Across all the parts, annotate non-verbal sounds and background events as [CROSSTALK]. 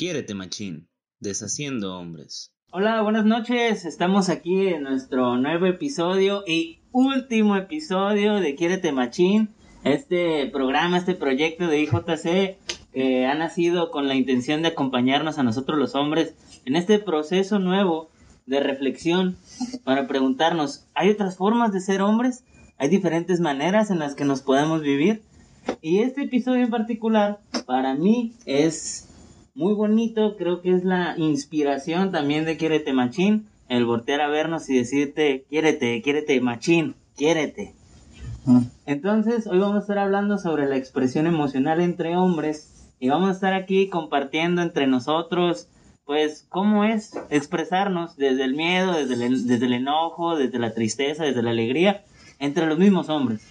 Quiérete Machín, deshaciendo hombres. Hola, buenas noches. Estamos aquí en nuestro nuevo episodio y último episodio de Quiérete Machín. Este programa, este proyecto de IJC que ha nacido con la intención de acompañarnos a nosotros los hombres en este proceso nuevo de reflexión para preguntarnos, ¿hay otras formas de ser hombres? ¿Hay diferentes maneras en las que nos podemos vivir? Y este episodio en particular para mí es muy bonito, creo que es la inspiración también de Quiérete Machín, el voltear a vernos y decirte, quiérete, quiérete Machín, quiérete. Entonces, hoy vamos a estar hablando sobre la expresión emocional entre hombres y vamos a estar aquí compartiendo entre nosotros, pues, cómo es expresarnos desde el miedo, desde el, desde el enojo, desde la tristeza, desde la alegría, entre los mismos hombres.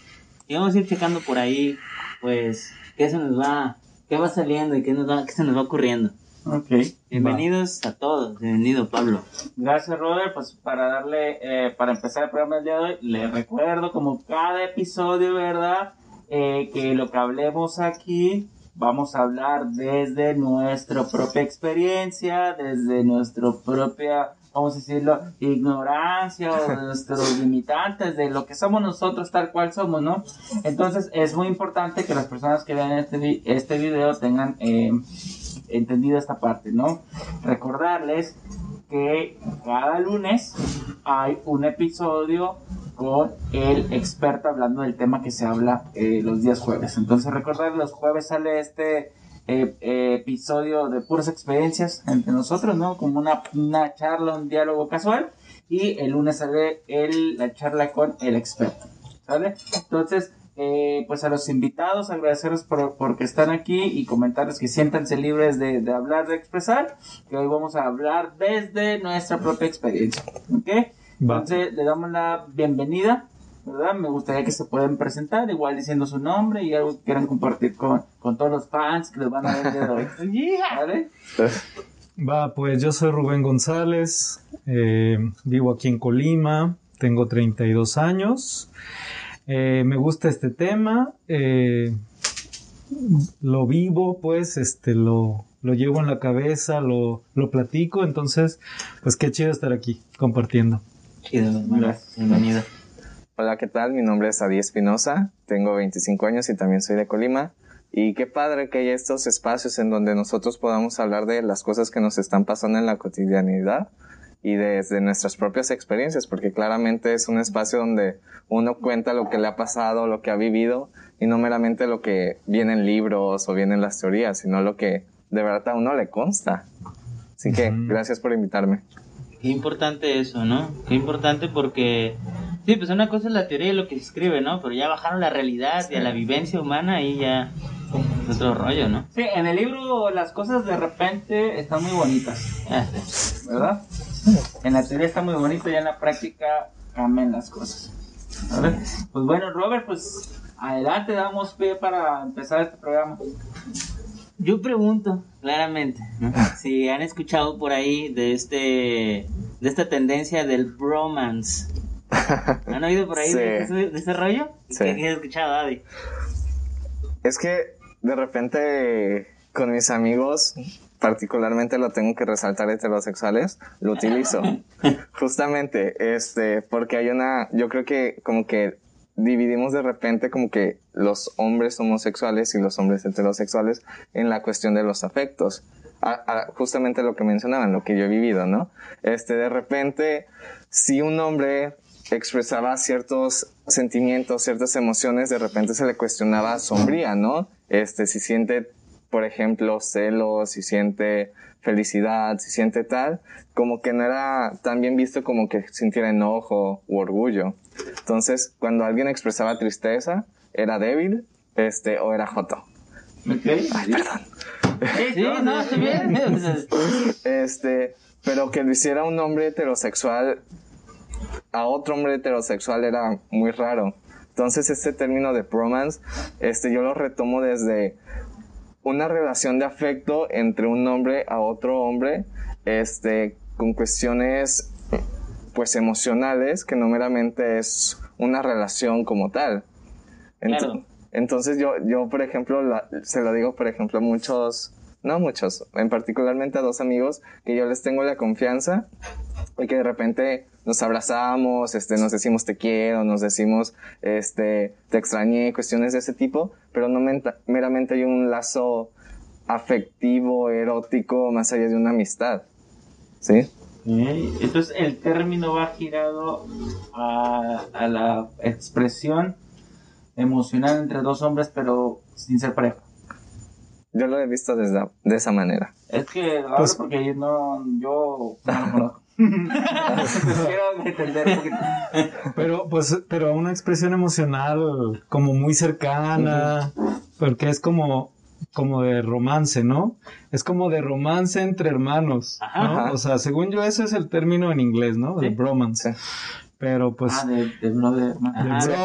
Y vamos a ir checando por ahí, pues, qué se nos va qué va saliendo y qué, nos va, qué se nos va ocurriendo. Ok. Bienvenidos a todos. Bienvenido, Pablo. Gracias, Robert. Pues para darle, eh, para empezar el programa del día de hoy, le recuerdo, como cada episodio, ¿verdad? Eh, que lo que hablemos aquí, vamos a hablar desde nuestra propia experiencia, desde nuestra propia vamos a decirlo, ignorancia o nuestros limitantes, de lo que somos nosotros tal cual somos, ¿no? Entonces es muy importante que las personas que vean este, este video tengan eh, entendido esta parte, ¿no? Recordarles que cada lunes hay un episodio con el experto hablando del tema que se habla eh, los días jueves. Entonces recordar los jueves sale este eh, episodio de puras experiencias entre nosotros, ¿no? Como una, una charla, un diálogo casual. Y el lunes sale el, la charla con el experto, ¿sale? Entonces, eh, pues a los invitados, agradecerles por, porque están aquí y comentarles que siéntanse libres de, de, hablar, de expresar, que hoy vamos a hablar desde nuestra propia experiencia, ¿ok? Entonces, le damos la bienvenida ¿verdad? Me gustaría que se puedan presentar, igual diciendo su nombre y algo que quieran compartir con, con todos los fans que les van a ver de hoy. [LAUGHS] ¿Vale? Va, pues yo soy Rubén González, eh, vivo aquí en Colima, tengo 32 años, eh, me gusta este tema, eh, lo vivo, pues, este, lo, lo llevo en la cabeza, lo, lo platico, entonces, pues qué chido estar aquí compartiendo. Chido, Gracias. bienvenido. Hola, ¿qué tal? Mi nombre es Adi Espinosa, tengo 25 años y también soy de Colima. Y qué padre que haya estos espacios en donde nosotros podamos hablar de las cosas que nos están pasando en la cotidianidad y desde nuestras propias experiencias, porque claramente es un espacio donde uno cuenta lo que le ha pasado, lo que ha vivido, y no meramente lo que viene en libros o viene en las teorías, sino lo que de verdad a uno le consta. Así que gracias por invitarme. Qué importante eso, ¿no? Qué importante porque Sí, pues una cosa es la teoría y lo que se escribe, ¿no? Pero ya bajaron la realidad y a la vivencia humana y ya es otro rollo, ¿no? Sí, en el libro las cosas de repente están muy bonitas, ah, ¿verdad? En la teoría está muy bonito y en la práctica cambian las cosas. Pues bueno, Robert, pues adelante, damos pie para empezar este programa. Yo pregunto, claramente, [LAUGHS] si han escuchado por ahí de este de esta tendencia del bromance. [LAUGHS] ¿Han oído por ahí de, ese, rollo? Sí. ¿Qué has escuchado, Adi? Es que de repente con mis amigos, particularmente lo tengo que resaltar heterosexuales, lo utilizo. [LAUGHS] Justamente, este, porque hay una, yo creo que como que dividimos de repente como que los hombres homosexuales y los hombres heterosexuales en la cuestión de los afectos. justamente lo que mencionaban, lo que yo he vivido, ¿no? Este, de repente, si un hombre expresaba ciertos sentimientos, ciertas emociones, de repente se le cuestionaba sombría, ¿no? Este, si siente, por ejemplo, celos, si siente felicidad, si siente tal, como que no era tan bien visto como que sintiera enojo u orgullo. Entonces, cuando alguien expresaba tristeza, era débil, este, o era joto. Ay, perdón. Sí, [LAUGHS] no, estoy bien. este, pero que lo hiciera un hombre heterosexual a otro hombre heterosexual era muy raro. Entonces este término de bromance, este yo lo retomo desde una relación de afecto entre un hombre a otro hombre, este, con cuestiones pues emocionales que no meramente es una relación como tal. Entonces, yo, yo, por ejemplo, se lo digo, por ejemplo, a muchos no muchos, en particularmente a dos amigos que yo les tengo la confianza y que de repente nos abrazamos, este, nos decimos te quiero, nos decimos este, te extrañé, cuestiones de ese tipo, pero no meramente hay un lazo afectivo, erótico, más allá de una amistad. ¿Sí? Entonces el término va girado a, a, la expresión emocional entre dos hombres, pero sin ser pareja. Yo lo he visto desde, de esa manera. Es que, pues, porque yo no, yo no lo conozco. [LAUGHS] pero pues pero una expresión emocional como muy cercana porque es como como de romance, ¿no? Es como de romance entre hermanos, ¿no? O sea, según yo ese es el término en inglés, ¿no? De bromance. Pero pues. Ah, de, de bro de. romance.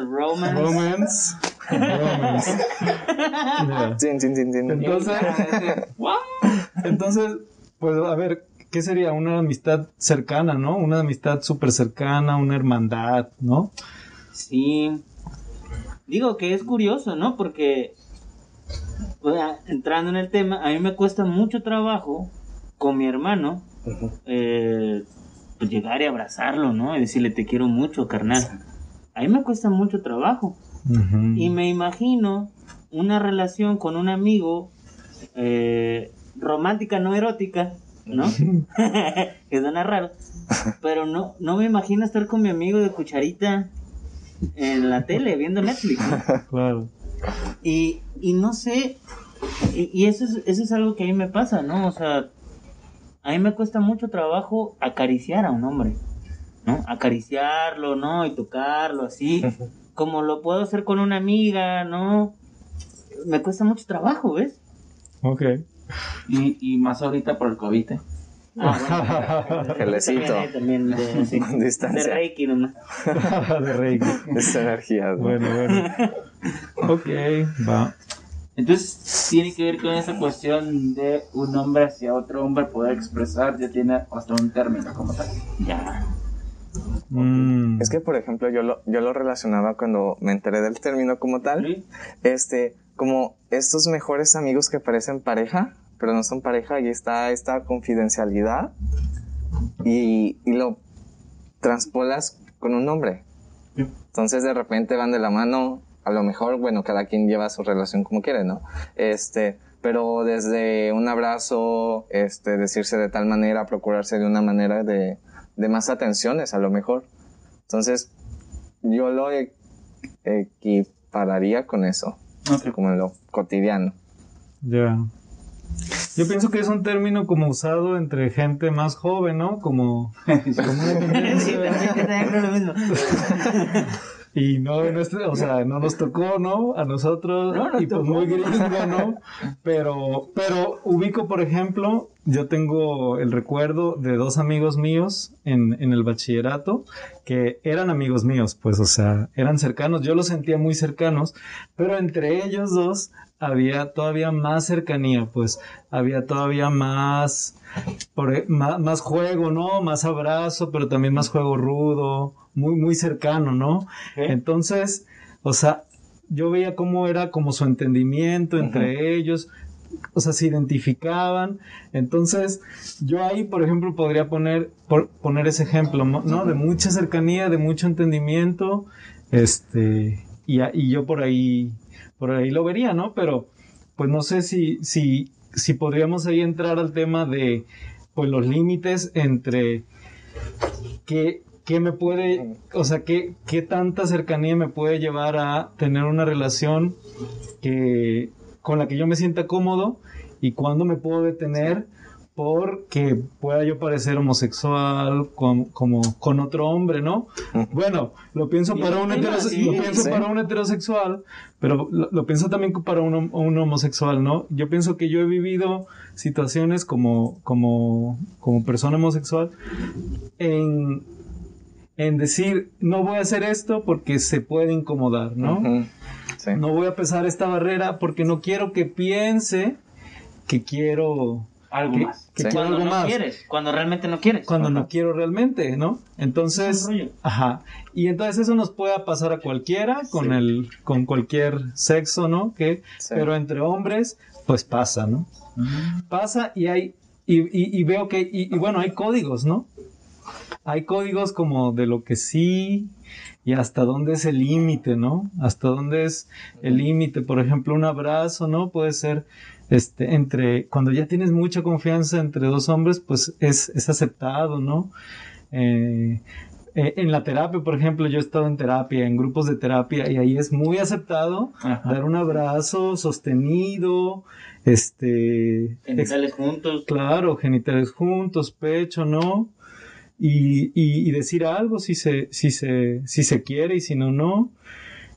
Romance. [LAUGHS] Romance. Entonces. [LAUGHS] entonces, pues a ver, ¿qué sería? Una amistad cercana, ¿no? Una amistad súper cercana, una hermandad, ¿no? Sí. Digo que es curioso, ¿no? Porque entrando en el tema, a mí me cuesta mucho trabajo con mi hermano eh, pues llegar y abrazarlo, ¿no? Y decirle te quiero mucho, carnal. A mí me cuesta mucho trabajo. Y me imagino una relación con un amigo eh, romántica, no erótica, ¿no? [LAUGHS] que suena raro. Pero no, no me imagino estar con mi amigo de cucharita en la tele viendo Netflix. [LAUGHS] Claro. Y, y no sé, y, eso, es, eso es algo que a mí me pasa, ¿no? O sea, a mí me cuesta mucho trabajo acariciar a un hombre, ¿no? Acariciarlo, ¿no? Y tocarlo así, [LAUGHS] como lo puedo hacer con una amiga, ¿no? Me cuesta mucho trabajo, ¿ves? Ok. Y, y más ahorita por el COVID. ¿eh? Ah, bueno. [LAUGHS] Gelecito. También de, [LAUGHS] sí, Distancia. de Reiki nomás. [LAUGHS] de Reiki. Esa energía. Bueno, bueno. Ok, va. Entonces tiene que ver con esa cuestión de un hombre hacia otro hombre poder expresar, ya tiene hasta un término como tal. Ya. Mm. Es que, por ejemplo, yo lo, yo lo relacionaba cuando me enteré del término como tal. ¿Sí? Este, como estos mejores amigos que parecen pareja, pero no son pareja, y está esta confidencialidad y, y lo transpolas con un nombre. Entonces de repente van de la mano, a lo mejor, bueno, cada quien lleva su relación como quiere, ¿no? Este, pero desde un abrazo, este, decirse de tal manera, procurarse de una manera de, de más atenciones, a lo mejor. Entonces, yo lo equipararía con eso, Como en lo cotidiano. Ya. Yo pienso que es un término como usado entre gente más joven, ¿no? Como, [LAUGHS] como Sí, [LAUGHS] lo mismo. Y no, es- o sea, no nos tocó, ¿no? A nosotros, No y pues tocó. muy gringo, ¿no? Pero, pero ubico, por ejemplo, yo tengo el recuerdo de dos amigos míos en, en el bachillerato, que eran amigos míos, pues, o sea, eran cercanos, yo los sentía muy cercanos, pero entre ellos dos había todavía más cercanía, pues, había todavía más, por, e- más, más juego, ¿no? Más abrazo, pero también más juego rudo, muy, muy cercano, ¿no? Entonces, o sea, yo veía cómo era como su entendimiento entre ellos, o sea, se identificaban. Entonces, yo ahí, por ejemplo, podría poner, poner ese ejemplo, ¿no? De mucha cercanía, de mucho entendimiento, este, y, y yo por ahí, por ahí lo vería, ¿no? Pero, pues no sé si, si, si podríamos ahí entrar al tema de, pues los límites entre qué, qué me puede, o sea, qué, qué tanta cercanía me puede llevar a tener una relación que, con la que yo me sienta cómodo y cuándo me puedo detener porque pueda yo parecer homosexual con, como con otro hombre, ¿no? Bueno, lo pienso para un, sí, lo pienso sí. para un heterosexual, pero lo, lo pienso también para un, un homosexual, ¿no? Yo pienso que yo he vivido situaciones como, como, como persona homosexual en, en decir, no voy a hacer esto porque se puede incomodar, ¿no? Sí. No voy a pesar esta barrera porque no quiero que piense que quiero Algo que, más. que Sí. quiero Cuando algo no más. quieres, cuando realmente no quieres. Cuando Ajá. no quiero realmente, ¿no? Entonces, ajá. Y entonces eso nos puede pasar a cualquiera con Sí. el con cualquier sexo, ¿no? Que Sí. pero entre hombres pues pasa, ¿no? Pasa y hay y, y- y veo que y, y bueno, hay códigos, ¿no? Hay códigos como de lo que sí y hasta dónde es el límite, ¿no? Hasta dónde es el límite, por ejemplo, un abrazo, ¿no? Puede ser este entre cuando ya tienes mucha confianza entre dos hombres, pues es, es aceptado, ¿no? Eh, eh, en la terapia, por ejemplo, yo he estado en terapia, en grupos de terapia, y ahí es muy aceptado Ajá. dar un abrazo sostenido, este, ex- Genitales juntos. claro, genitales juntos, pecho, ¿no? Y, y- y decir algo si se, si se, si se quiere y si no, no.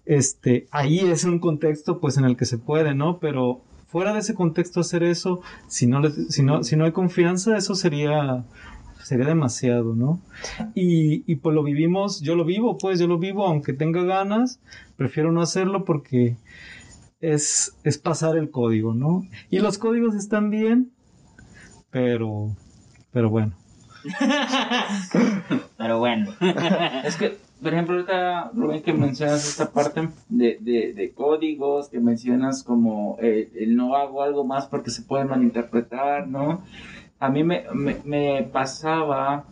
Este, ahí es un contexto pues en el que se puede, ¿no? Pero fuera de ese contexto hacer eso, si no, si no, si no hay confianza, eso sería, sería demasiado, ¿no? Y, y pues lo vivimos, yo lo vivo, pues yo lo vivo, aunque tenga ganas, prefiero no hacerlo porque es, es pasar el código, ¿no? Y los códigos están bien, pero, pero bueno. [LAUGHS] Pero bueno. [LAUGHS] Es que, por ejemplo, ahorita, Rubén, que mencionas esta parte de, de, de códigos, que mencionas como el no hago algo más porque se puede malinterpretar, ¿no? A mí me, me, me pasaba,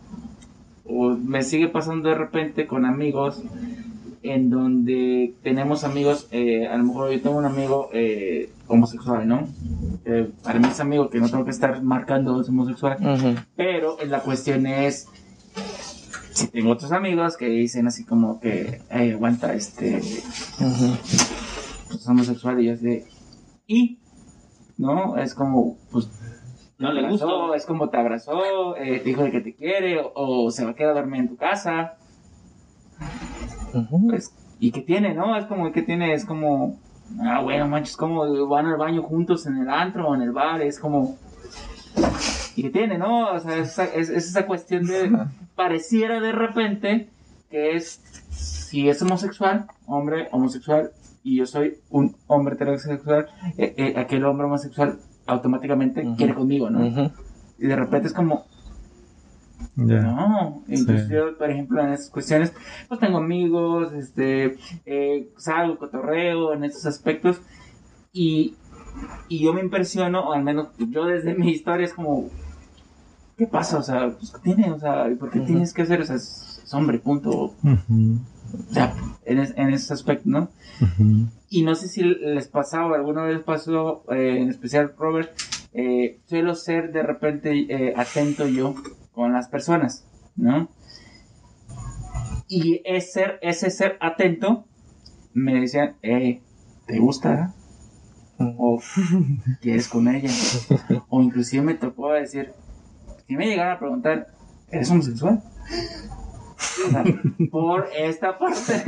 o me sigue pasando de repente con amigos, en donde tenemos amigos, eh, a lo mejor yo tengo un amigo eh, homosexual, ¿no? Eh, para mí es amigo que no tengo que estar marcando es homosexual, pero la cuestión es, si tengo otros amigos que dicen así como que, "Ey, aguanta, este, pues, homosexual y yo de, ¿y? ¿No? Es como, pues, No le abrazó, gustó. Es como te abrazó, eh, te dijo de que te quiere, o, o se va a quedar a dormir en tu casa. Pues, ¿y qué tiene, no? Es como, ¿qué tiene? Es como, ah, bueno, manches, como van al baño juntos en el antro o en el bar, es como, ¿y qué tiene, no? O sea, es, esa- es- es esa cuestión de, pareciera de repente que es, si es homosexual, hombre homosexual, y yo soy un hombre heterosexual, eh, eh, aquel hombre homosexual automáticamente quiere conmigo, ¿no? Y de repente es como, Ya. no, entonces Sí. yo, por ejemplo, en esas cuestiones, pues tengo amigos, este, eh, salgo, cotorreo en esos aspectos y, y yo me impresiono, o al menos yo desde [LAUGHS] mi historia es como, ¿qué pasa? O sea, pues, ¿qué tiene? O sea, ¿por qué Ujú. tienes que hacer? O sea, es, es hombre, punto. O Ujú, sea, en, es- en ese aspecto, ¿no? ujú. Y no sé si les pasaba, alguna vez pasó, eh, en especial Robert, eh, suelo ser de repente eh, atento yo con las personas, ¿no? Y ese ser, ese ser atento me decían, eh, ¿te gusta? O [LAUGHS] ¿quieres con ella? O inclusive me tocó decir, si me llegaron a preguntar, ¿eres homosexual? O sea, por esta parte [LAUGHS]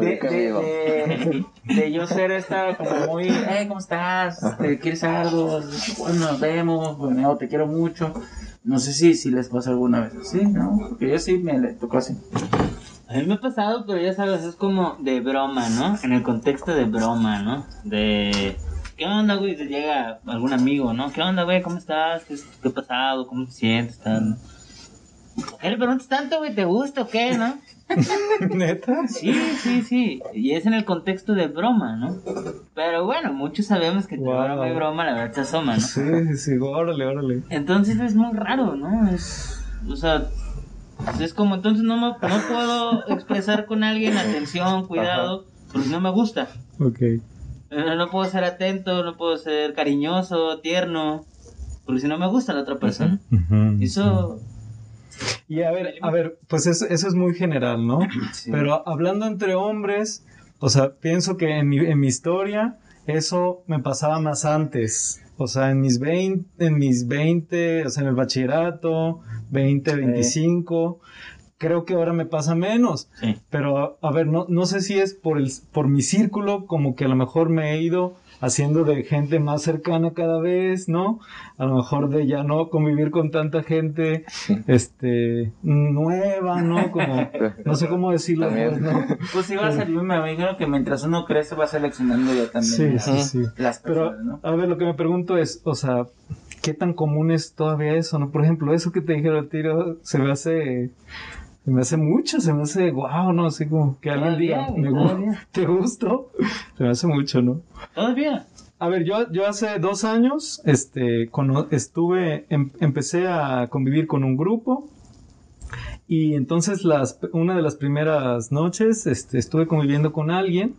de, de- de- de yo ser esta como muy, hey, ¿cómo estás? ¿Te ¿Quieres algo? Bueno, nos vemos, bueno, te quiero mucho. No sé si, si les pasó alguna vez así, ¿no? Porque yo sí me le tocó así. A mí me ha pasado, pero ya sabes, es como de broma, ¿no? En el contexto de broma, ¿no? De... ¿Qué onda, güey? Te llega algún amigo, ¿no? ¿Qué onda, güey? ¿Cómo estás? ¿Qué, qué ha pasado? ¿Cómo te sientes? Tal? ¿Por qué le preguntas tanto, güey? ¿Te gusta o qué, no? [LAUGHS] ¿Neta? Sí, sí, sí. Y es en el contexto de broma, ¿no? Pero bueno, muchos sabemos que entre Wow. broma y broma la verdad se asoma, ¿no? Sí, sí, sí, órale, órale. Entonces es muy raro, ¿no? Es, o sea, pues es como entonces no, me- no puedo expresar con alguien atención, cuidado, porque no me gusta. Ok. Eh, No puedo ser atento, no puedo ser cariñoso, tierno, porque si no me gusta la otra persona. Ujú. Eso, [LAUGHS] Y a ver, a ver, pues eso, eso es muy general, ¿no? Pero hablando entre hombres, o sea, pienso que en mi, en mi historia eso me pasaba más antes. O sea, en mis 20, en mis 20, o sea, en el bachillerato, 20, 25, creo que ahora me pasa menos. sí. Pero, a ver, no, no sé si es por, el, por mi círculo, como que a lo mejor me he ido haciendo de gente más cercana cada vez, ¿no? A lo mejor de ya no convivir con tanta gente, este, nueva, ¿no? Como, no sé cómo decirlo, También. ¿no? Pues sí va a ser, yo me imagino que mientras uno crece va seleccionando ya también Sí, las, sí, sí. las Pero, personas, ¿no? a ver, lo que me pregunto es, o sea, qué tan común es todavía eso, ¿no? Por ejemplo, eso que te dijeron el tiro se me hace se me hace mucho, se me hace wow, no, así como que alguien diga, me [LAUGHS] te gustó, se me hace mucho, ¿no? Todavía. A ver, yo, yo hace dos años, este, estuve, em- empecé a convivir con un grupo y entonces las, una de las primeras noches, este, estuve conviviendo con alguien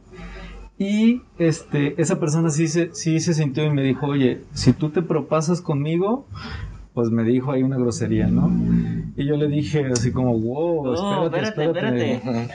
y, este, esa persona sí se, sí se sintió y me dijo, oye, si tú te propasas conmigo, pues me dijo ahí una grosería, ¿no? Y yo le dije así como, wow, espérate, espérate, espérate. espérate.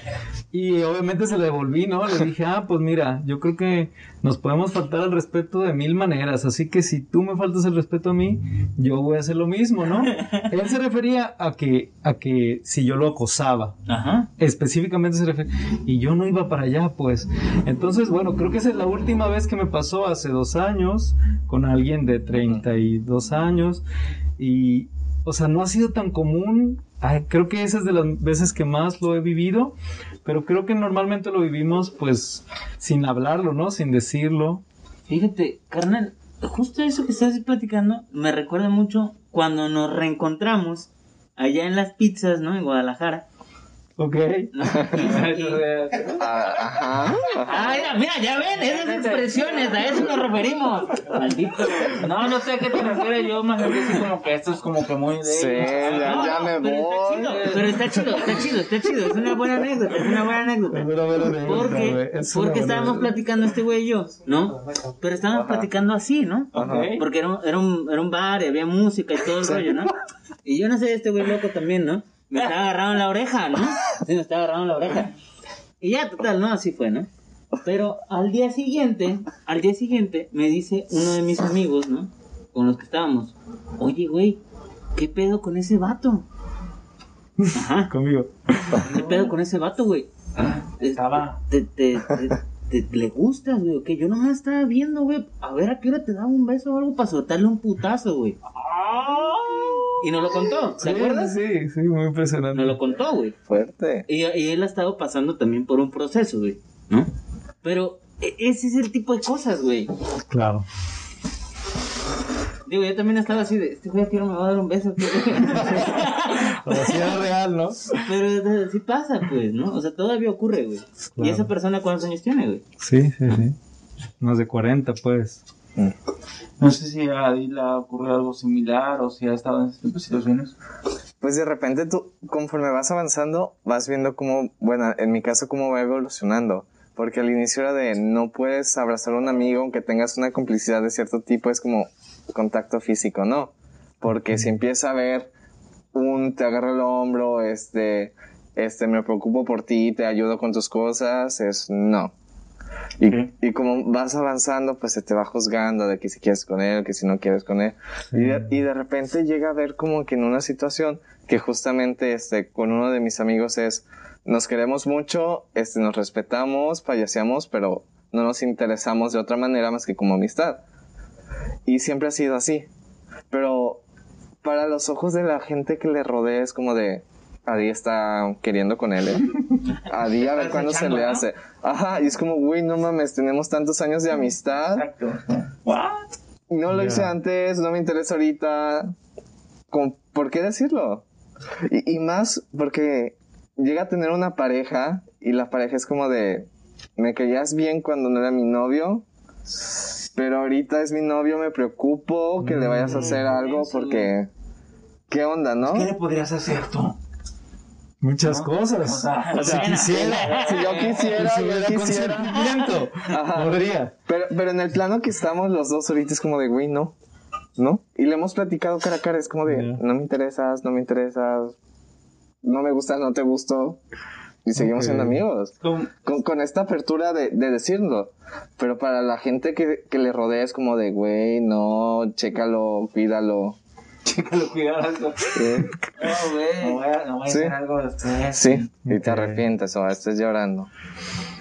Y obviamente se le devolví, ¿no? Le [LAUGHS] dije, ah, pues mira, yo creo que nos podemos faltar al respeto de mil maneras, así que si tú me faltas el respeto a mí, yo voy a hacer lo mismo, ¿no? [LAUGHS] Él se refería a que, a que si yo lo acosaba, Ajá. específicamente se refiere, y yo no iba para allá, pues. Entonces, bueno, creo que esa es la última vez que me pasó hace dos años, con alguien de 32 años, y, o sea, no ha sido tan común, Ay, creo que esa es de las veces que más lo he vivido, pero creo que normalmente lo vivimos, pues, sin hablarlo, ¿no? Sin decirlo. Fíjate, carnal, justo eso que estás platicando me recuerda mucho cuando nos reencontramos allá en las pizzas, ¿no? En Guadalajara. Ok. [LAUGHS] Ah, ajá. Ah, mira, mira, ya ven, esas expresiones, a eso nos referimos. Maldito. No, no sé a qué te refieres. Yo más bien así como que esto es como que muy de. Sí, ya, No, ya me pero voy. Está chido, pero está chido, está chido, está chido. Es una buena anécdota, es una buena anécdota. Es una buena anécdota, Porque, es porque buena estábamos anécdota. platicando este güey y yo, ¿no? Pero estábamos platicando así, ¿no? Ajá. Porque era un, era, un, era un bar y había música y todo el rollo, ¿no? Y yo no sé, este güey loco también, ¿no? Me estaba agarrando en la oreja, ¿no? [LAUGHS] Sí, me estaba agarrando en la oreja. Y ya, total, ¿no? Así fue, ¿no? Pero al día siguiente, al día siguiente, me dice uno de mis amigos, ¿no? Con los que estábamos, oye, güey, ¿qué pedo con ese vato? Ajá. [LAUGHS] Conmigo. ¿Qué pedo con ese vato, güey? Estaba. Te, te, te, te- le gustas, güey. Que yo nomás estaba viendo, güey. A ver a qué hora te daba un beso o algo para soltarle un putazo, güey. Y nos lo contó, ¿te Sí, acuerdas? Sí, sí, muy impresionante. Nos lo contó, güey. Fuerte. Y, y él ha estado pasando también por un proceso, güey. ¿No? Pero e- ese es el tipo de cosas, güey. Claro. Digo, yo también estaba así de, este güey aquí no me va a dar un beso. ¿qué?" [LAUGHS] Pero sí era real, ¿no? Pero sí pasa, pues, ¿no? O sea, todavía ocurre, güey. ¿Y Claro. esa persona cuántos años tiene, güey? Sí, sí, sí. Más de 40, pues. No sé si a Adi le ha ocurrido algo similar o si ha estado en este tipo de situaciones. Pues de repente tú, conforme vas avanzando, vas viendo cómo, bueno, en mi caso, cómo va evolucionando. Porque al inicio era de no puedes abrazar a un amigo aunque tengas una complicidad de cierto tipo, es como contacto físico, ¿no? Porque si empieza a ver un te agarra el hombro, este, este, me preocupo por ti, te ayudo con tus cosas, es no. Y, como vas avanzando, pues se te va juzgando de que si quieres con él, que si no quieres con él. Y, de, y de repente llega a ver como que en una situación que justamente este, con uno de mis amigos es, nos queremos mucho, este, nos respetamos, payaseamos, pero no nos interesamos de otra manera más que como amistad. Y siempre ha sido así. Pero para los ojos de la gente que le rodea es como de, Adi está queriendo con él, ¿eh? [LAUGHS] Adi a ver cuándo se le ¿no? hace. Ajá, y es como, güey, no mames, tenemos tantos años de amistad. Exacto. ¿What? No lo hice antes, no me interesa ahorita. ¿Por qué decirlo? Y, y más porque llega a tener una pareja y la pareja es como de, me querías bien cuando no era mi novio, pero ahorita es mi novio, me preocupo que le vayas a hacer algo eso. porque, ¿qué onda, no? ¿Qué le podrías hacer tú? Muchas ¿No? cosas. O sea, O si quisiera. Si yo quisiera, si yo quisiera. podría. Pero, pero en el plano que estamos los dos ahorita es como de, güey, no. ¿No? Y le hemos platicado cara a cara, es como de, no me interesas, no me interesas, no me gustas, no te gusto. Y seguimos siendo amigos. Con, con esta apertura de, de decirlo. Pero para la gente que, que le rodea es como de, güey, no, chécalo, cuídalo. [LAUGHS] Chécalo, cuidado. No, Sí, No, güey. voy a, no voy a Sí. hacer algo después. sí. y te arrepientes o estés llorando.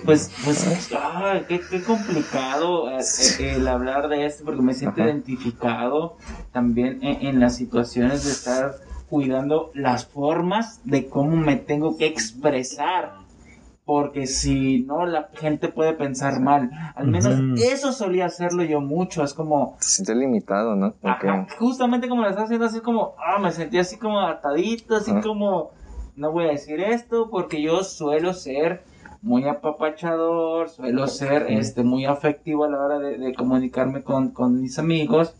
Pues, Pues, ay, qué, qué complicado eh, eh, el hablar de esto porque me siento Ajá. identificado también en, en las situaciones de estar cuidando las formas de cómo me tengo que expresar porque si no la gente puede pensar mal. Al menos eso solía hacerlo yo mucho, es como Te sientes limitado, ¿no? Porque Ajá, justamente como lo estás haciendo así como, ah, me sentí así como atadito, así como, no voy a decir esto porque yo suelo ser muy apapachador, suelo ser este muy afectivo a la hora de, de comunicarme con, con mis amigos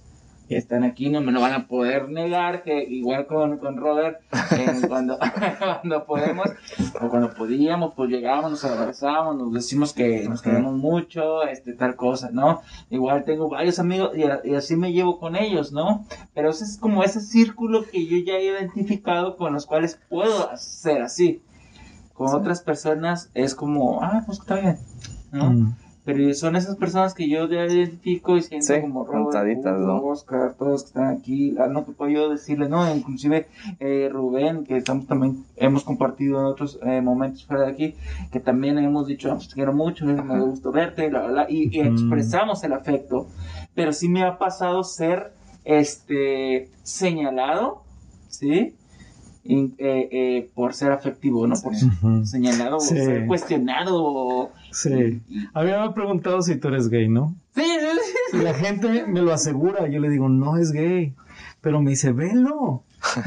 que están aquí, no me lo van a poder negar, que igual con, con Robert, eh, [LAUGHS] cuando, [LAUGHS] cuando podemos, o cuando podíamos, pues llegábamos, nos abrazábamos, nos decimos que nos queremos mucho, este, tal cosa, ¿no? Igual tengo varios amigos y, así me llevo con ellos, ¿no? Pero ese es como ese círculo que yo ya he identificado con los cuales puedo ser así. Con otras personas es como, ah, pues está bien, ¿no? Mm. Pero son esas personas que yo ya identifico y siento Sí, como Robert, ¿no? Oscar, todos que están aquí, ah, no que puedo yo decirle, no, inclusive eh, Rubén, que estamos también hemos compartido en otros eh, momentos fuera de aquí, que también hemos dicho, "Ah, pues, te quiero mucho, me gusta verte, bla, bla, bla, y, y Mm. expresamos el afecto. Pero sí me ha pasado ser este señalado, ¿sí? In- eh, eh, por ser afectivo, no por ser Ujú. señalado Sí. o ser cuestionado. o- Sí. A mí me han preguntado si tú eres gay, ¿no? Sí, la gente me lo asegura. Yo le digo, no es gay. Pero me dice, velo.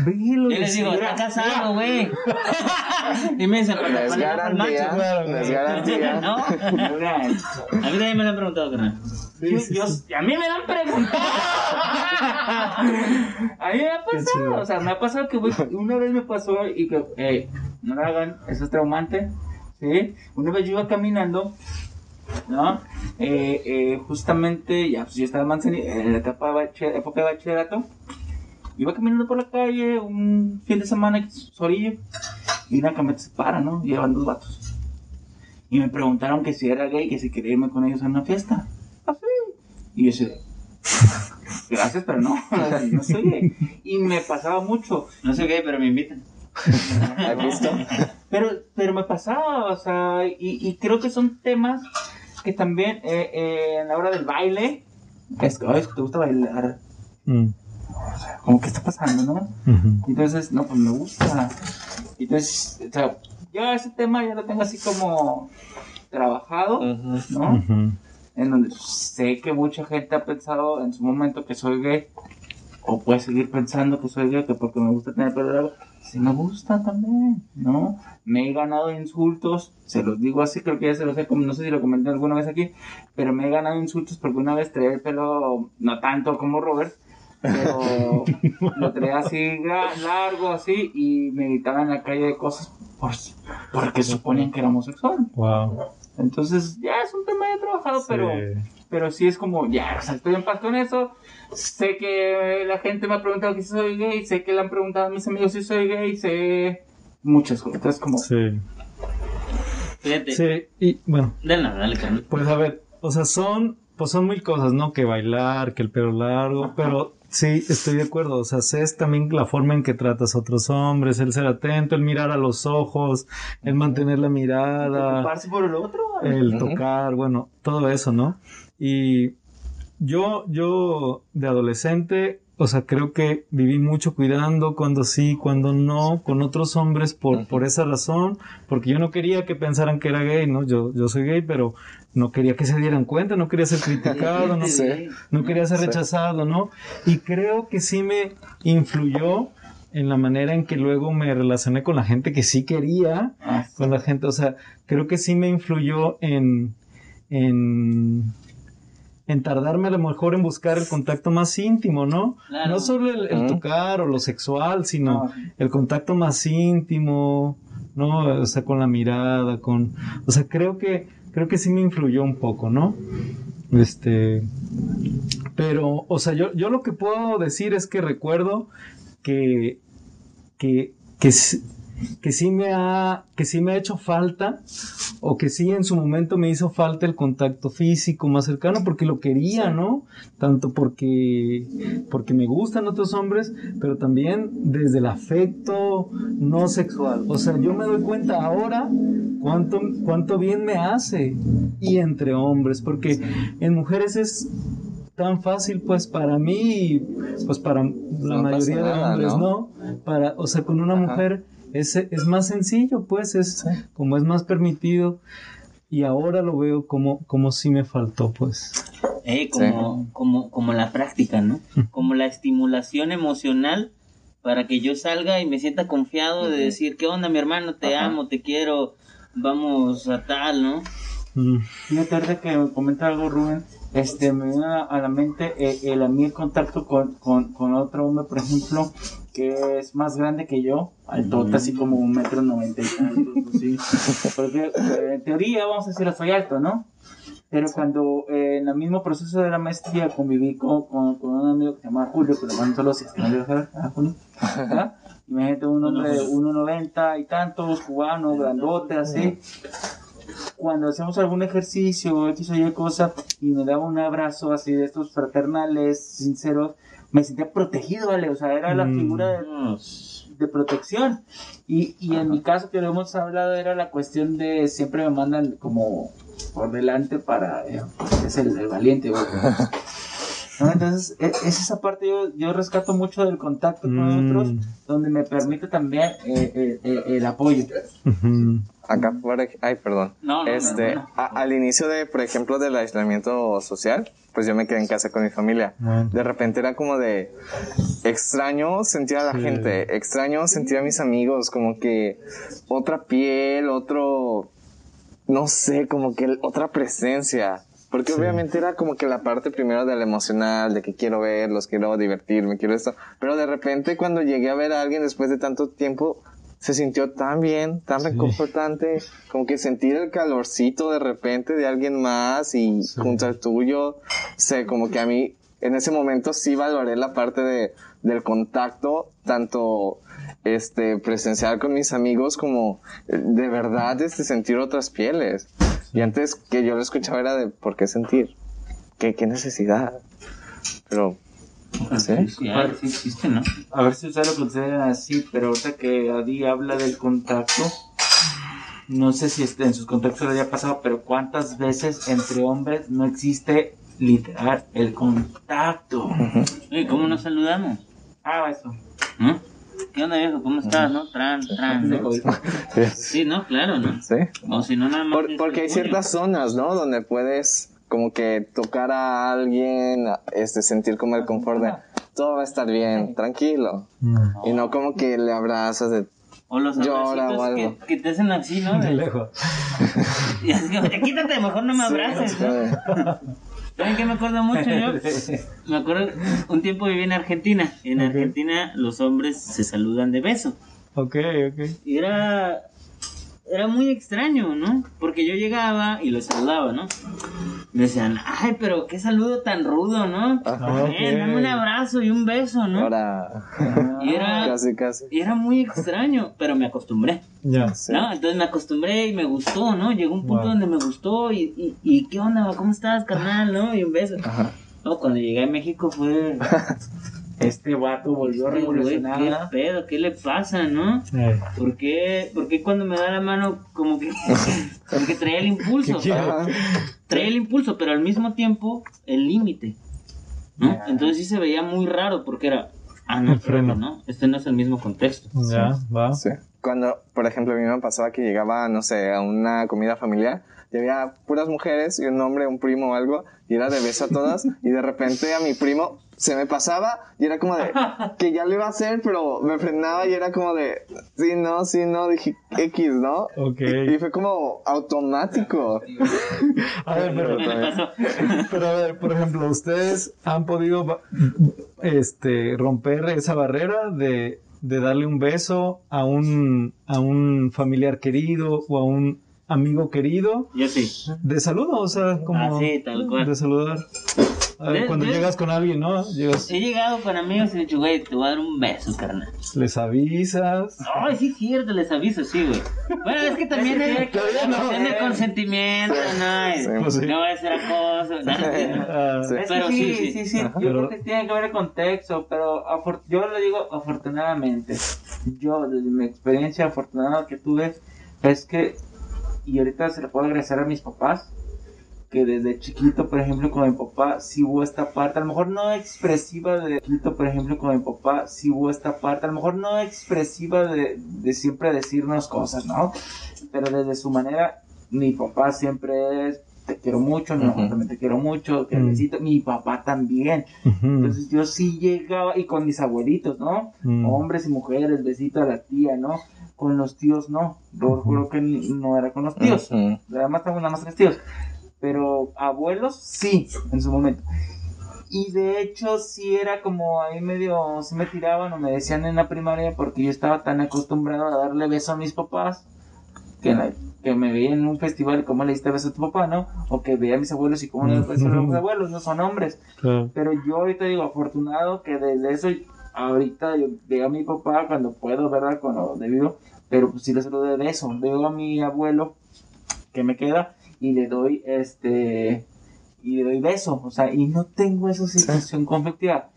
Velo. Yo les digo, está casado, güey. [LAUGHS] y me dicen, no ¿cuál es es garantía, macho? Claro, no es güey. garantía. [LAUGHS] No, a mí también me lo han preguntado, carnal. Yo- yo- a mí me han preguntado. a mí me ha pasado. O sea, me ha pasado que voy- una vez me pasó y que, eh, no lo hagan, eso es traumante. ¿sí? Una vez yo iba caminando, ¿no? Eh, eh, justamente, ya, pues yo estaba en Manzanillo, en la etapa de época de bachillerato. Iba caminando por la calle un fin de semana, Sorillo, y una camioneta se para, ¿no? Llevan dos vatos. Y me preguntaron que si era gay, que si quería irme con ellos a una fiesta. Así. Y yo decía, gracias, pero no, [LAUGHS] no soy gay. Y me pasaba mucho. No soy gay, pero me invitan. [LAUGHS] Pero, pero me pasaba, o sea, y, y creo que son temas que también eh, eh, en la hora del baile, es que, "Ay, es que te gusta bailar, Mm. como que está pasando, ¿no? Entonces, no, pues me gusta. Entonces, o sea, yo ese tema ya lo tengo así como trabajado, ¿no? Ujú. En donde sé que mucha gente ha pensado en su momento que soy gay, o puede seguir pensando que soy gay, que porque me gusta tener pelo largo. Sí me gusta también, ¿no? Me he ganado insultos, se los digo así, creo que ya se los he, no sé si lo comenté alguna vez aquí, pero me he ganado insultos porque una vez traía el pelo, no tanto como Robert, pero [LAUGHS] lo traía así largo, así, y me gritaban en la calle de cosas por, porque suponían que era homosexual. Wow. Entonces, ya es un tema ya trabajado, pero Sí. pero sí es como, ya, o sea, estoy en paz con eso. Sé que la gente me ha preguntado que si soy gay, sé que le han preguntado a mis amigos si soy gay, sé muchas cosas. Entonces, como, Sí. Fíjate. Sí. Y bueno, Dale, nada, dale. Pues a ver, o sea, son, pues son mil cosas, ¿no? Que bailar, que el pelo largo, pero sí, estoy de acuerdo. O sea, sé es también la forma en que tratas a otros hombres, el ser atento, el mirar a los ojos, el mantener la mirada, preocuparse por el otro. el tocar, bueno, todo eso, ¿no? Y yo, yo de adolescente, o sea, creo que viví mucho cuidando cuando sí, cuando no, con otros hombres por, por esa razón, porque yo no quería que pensaran que era gay, ¿no? Yo, yo soy gay, pero no quería que se dieran cuenta, no quería ser criticado, [LAUGHS] no, Sí. no quería ser rechazado, ¿no? Y creo que sí me influyó en la manera en que luego me relacioné con la gente que sí quería Ah, con la gente, o sea, creo que sí me influyó en, en, en tardarme a lo mejor en buscar el contacto más íntimo, ¿no? Claro. No solo el, tocar o lo sexual, sino No. el contacto más íntimo, ¿no? O sea, con la mirada, con, o sea, creo que, creo que sí me influyó un poco, ¿no? Este, pero, o sea, yo, yo lo que puedo decir es que recuerdo que, que, que, que sí me ha, que sí me ha hecho falta, o que sí en su momento me hizo falta el contacto físico más cercano, porque lo quería, ¿no? Tanto porque, porque me gustan otros hombres, pero también desde el afecto no sexual. O sea, yo me doy cuenta ahora cuánto, cuánto bien me hace, y entre hombres, porque en mujeres es tan fácil pues para mí pues para la No mayoría pasa de nada, hombres ¿no? no para o sea con una Ajá. mujer es, es más sencillo, pues, es como es más permitido. Y ahora lo veo como, como si me faltó, pues. Eh, como, como, como la práctica, ¿no? Como la estimulación emocional para que yo salga y me sienta confiado de decir, ¿qué onda, mi hermano? Te Ajá. amo, te quiero, vamos a tal, ¿no? Mm, Fíjate ahorita que me comenta algo Rubén, este, me viene a, la mente eh, el, a mí el contacto con, con, con otro hombre, por ejemplo, que es más grande que yo, alto, así como un metro noventa y tantos, así. Porque eh, en teoría, vamos a decir, soy alto, ¿no? Pero cuando eh, en el mismo proceso de la maestría conviví con, con, con un amigo que se llama Julio, que lo mando solo si ¿ah, Julio? ¿Ah? Imagínate un hombre de 1,90 y tantos, cubano, grandote, así cuando hacemos algún ejercicio, X o Y cosa, y me daba un abrazo así de estos fraternales, sinceros, me sentía protegido, ¿vale? O sea, era la Mm. figura de, de protección. Y, y en mi caso, que lo hemos hablado, era la cuestión de siempre me mandan como por delante para. eh, es el, el valiente, güey. [LAUGHS] ¿No? Entonces, e- es esa parte yo, yo rescato mucho del contacto con Mm. otros, donde me permite también eh, eh, eh, el apoyo. ujú. Acá, por ay, perdón. No, no, Este, no, no. a- al inicio de, por ejemplo, del aislamiento social, pues yo me quedé en casa con mi familia. De repente era como de extraño sentir a la Sí. gente, extraño sentir a mis amigos, como que otra piel, otro, no sé, como que otra presencia. Porque Sí. obviamente era como que la parte primero del emocional, de que quiero verlos, quiero divertirme, quiero esto. Pero de repente cuando llegué a ver a alguien después de tanto tiempo, se sintió tan bien, tan reconfortante, como que sentir el calorcito de repente de alguien más y Sí. junto al tuyo, sé, como que a mí en ese momento sí valoré la parte de, del contacto, tanto este presencial con mis amigos como eh, de verdad este sentir otras pieles. Y antes que yo lo escuchaba era de ¿por qué sentir? ¿Qué, qué necesidad? Pero, sí existe, ¿no? A ver si ustedes lo consideran así, pero ahorita que Adi habla del contacto, no sé si este- en sus contactos le haya pasado, pero cuántas veces entre hombres no existe literal el contacto. Oye, ¿cómo nos saludamos? Ah, eso. ¿Qué onda, viejo? ¿Cómo estás, no? Tran, tran. ¿no? Sí, no, claro, ¿no? ¿Sí? O si no, nada más. Por- porque hay ciertas zonas, ¿no? Donde puedes como que tocar a alguien, este, sentir como el confort de todo va a estar bien, tranquilo. Mm. Y no como que le abrazas de... O los Llora o algo. que, que te hacen así, ¿no? De lejos. [LAUGHS] Y así como, "Ya quítate, mejor no me abraces. ¿no? eh, ¿Saben qué me acuerdo mucho yo? Me acuerdo, un tiempo viví en Argentina. En. Argentina los hombres se saludan de beso. Ok, ok. Y era, era muy extraño, ¿no? Porque yo llegaba y los saludaba, ¿no? Me decían, ay, pero qué saludo tan rudo, ¿no? Eh, ok. dame un abrazo y un beso, ¿no? Ahora, Y era, [LAUGHS] casi, casi. y era muy extraño, pero me acostumbré. Ya. Sí. ¿no? Entonces me acostumbré y me gustó, ¿no? Llegó un punto Wow. donde me gustó y, y, y ¿qué onda? ¿Cómo estás, carnal? ¿No? Y un beso. Ajá. No, cuando llegué a México fue... [LAUGHS] Este vato volvió a "Ay, güey, ¿Qué revolucionar. pedo? ¿Qué le pasa, no? Eh, ¿Por qué, por qué cuando me da la mano como que, [LAUGHS] como que traía el impulso? Traía el impulso, pero al mismo tiempo el límite. ¿no? Entonces sí se veía muy raro porque era... Ah, no, El freno. ¿no? Este no es el mismo contexto. ya, va. Sí. Cuando, por ejemplo, a mí me pasaba que llegaba, no sé, a una comida familiar y había puras mujeres y un hombre, un primo o algo, y era de beso a todas, y de repente a mi primo se me pasaba y era como de [LAUGHS] que ya lo iba a hacer, pero me frenaba y era como de sí, no, sí, no, dije X, ¿no? Ok. Y fue como automático. A ver, pero, pero a ver, por ejemplo, ¿ustedes han podido este, romper esa barrera de, de darle un beso a un, a un familiar querido o a un amigo querido Yo sí. de saludo? O sea, como Ah, sí, tal cual. de saludar. A ver, De- cuando llegas con alguien, ¿no? Llegas, He llegado con amigos y he dicho, güey, te voy a dar un beso, carnal. les avisas. Ay, sí, es cierto, les aviso, sí, güey. Bueno, es que también tiene que no, eh. consentimiento, no, Sí, pues sí. no va a ser acoso. no, Ah, Sí. Es Pero que sí, sí, sí. sí, sí. Ajá. Yo Pero- creo que tiene que ver el contexto, pero yo le digo afortunadamente. Yo, desde mi experiencia afortunada que tuve, es que, y ahorita se lo puedo agradecer a mis papás, que desde chiquito, por ejemplo, con mi papá, sí hubo esta parte, a lo mejor no expresiva de chiquito, por ejemplo, con mi papá, sí hubo esta parte, a lo mejor no expresiva de, de siempre decirnos cosas, ¿no? Pero desde su manera, mi papá siempre es, te quiero mucho, mi mamá Ujú. también te quiero mucho, que Mm. necesito, mi papá también. Entonces yo sí llegaba, y con mis abuelitos, ¿no? Mm. Hombres y mujeres, besito a la tía, ¿no? Con los tíos no, yo creo que no era con los tíos. Además estamos nada más tres tíos. Pero abuelos sí, en su momento. Y de hecho sí era como ahí medio, sí me tiraban o me decían en la primaria porque yo estaba tan acostumbrado a darle beso a mis papás que, la- que me veía en un festival cómo le diste beso a tu papá, ¿no? O que veía a mis abuelos y cómo le diste beso a los abuelos, no son hombres. Claro. Pero yo ahorita digo, afortunado que desde eso, ahorita yo veo a mi papá cuando puedo, ¿verdad? Cuando debido, pero pues sí le saludo de beso. Veo a mi abuelo que me queda y le doy este y le doy beso, o sea, y no tengo esa situación conflictiva.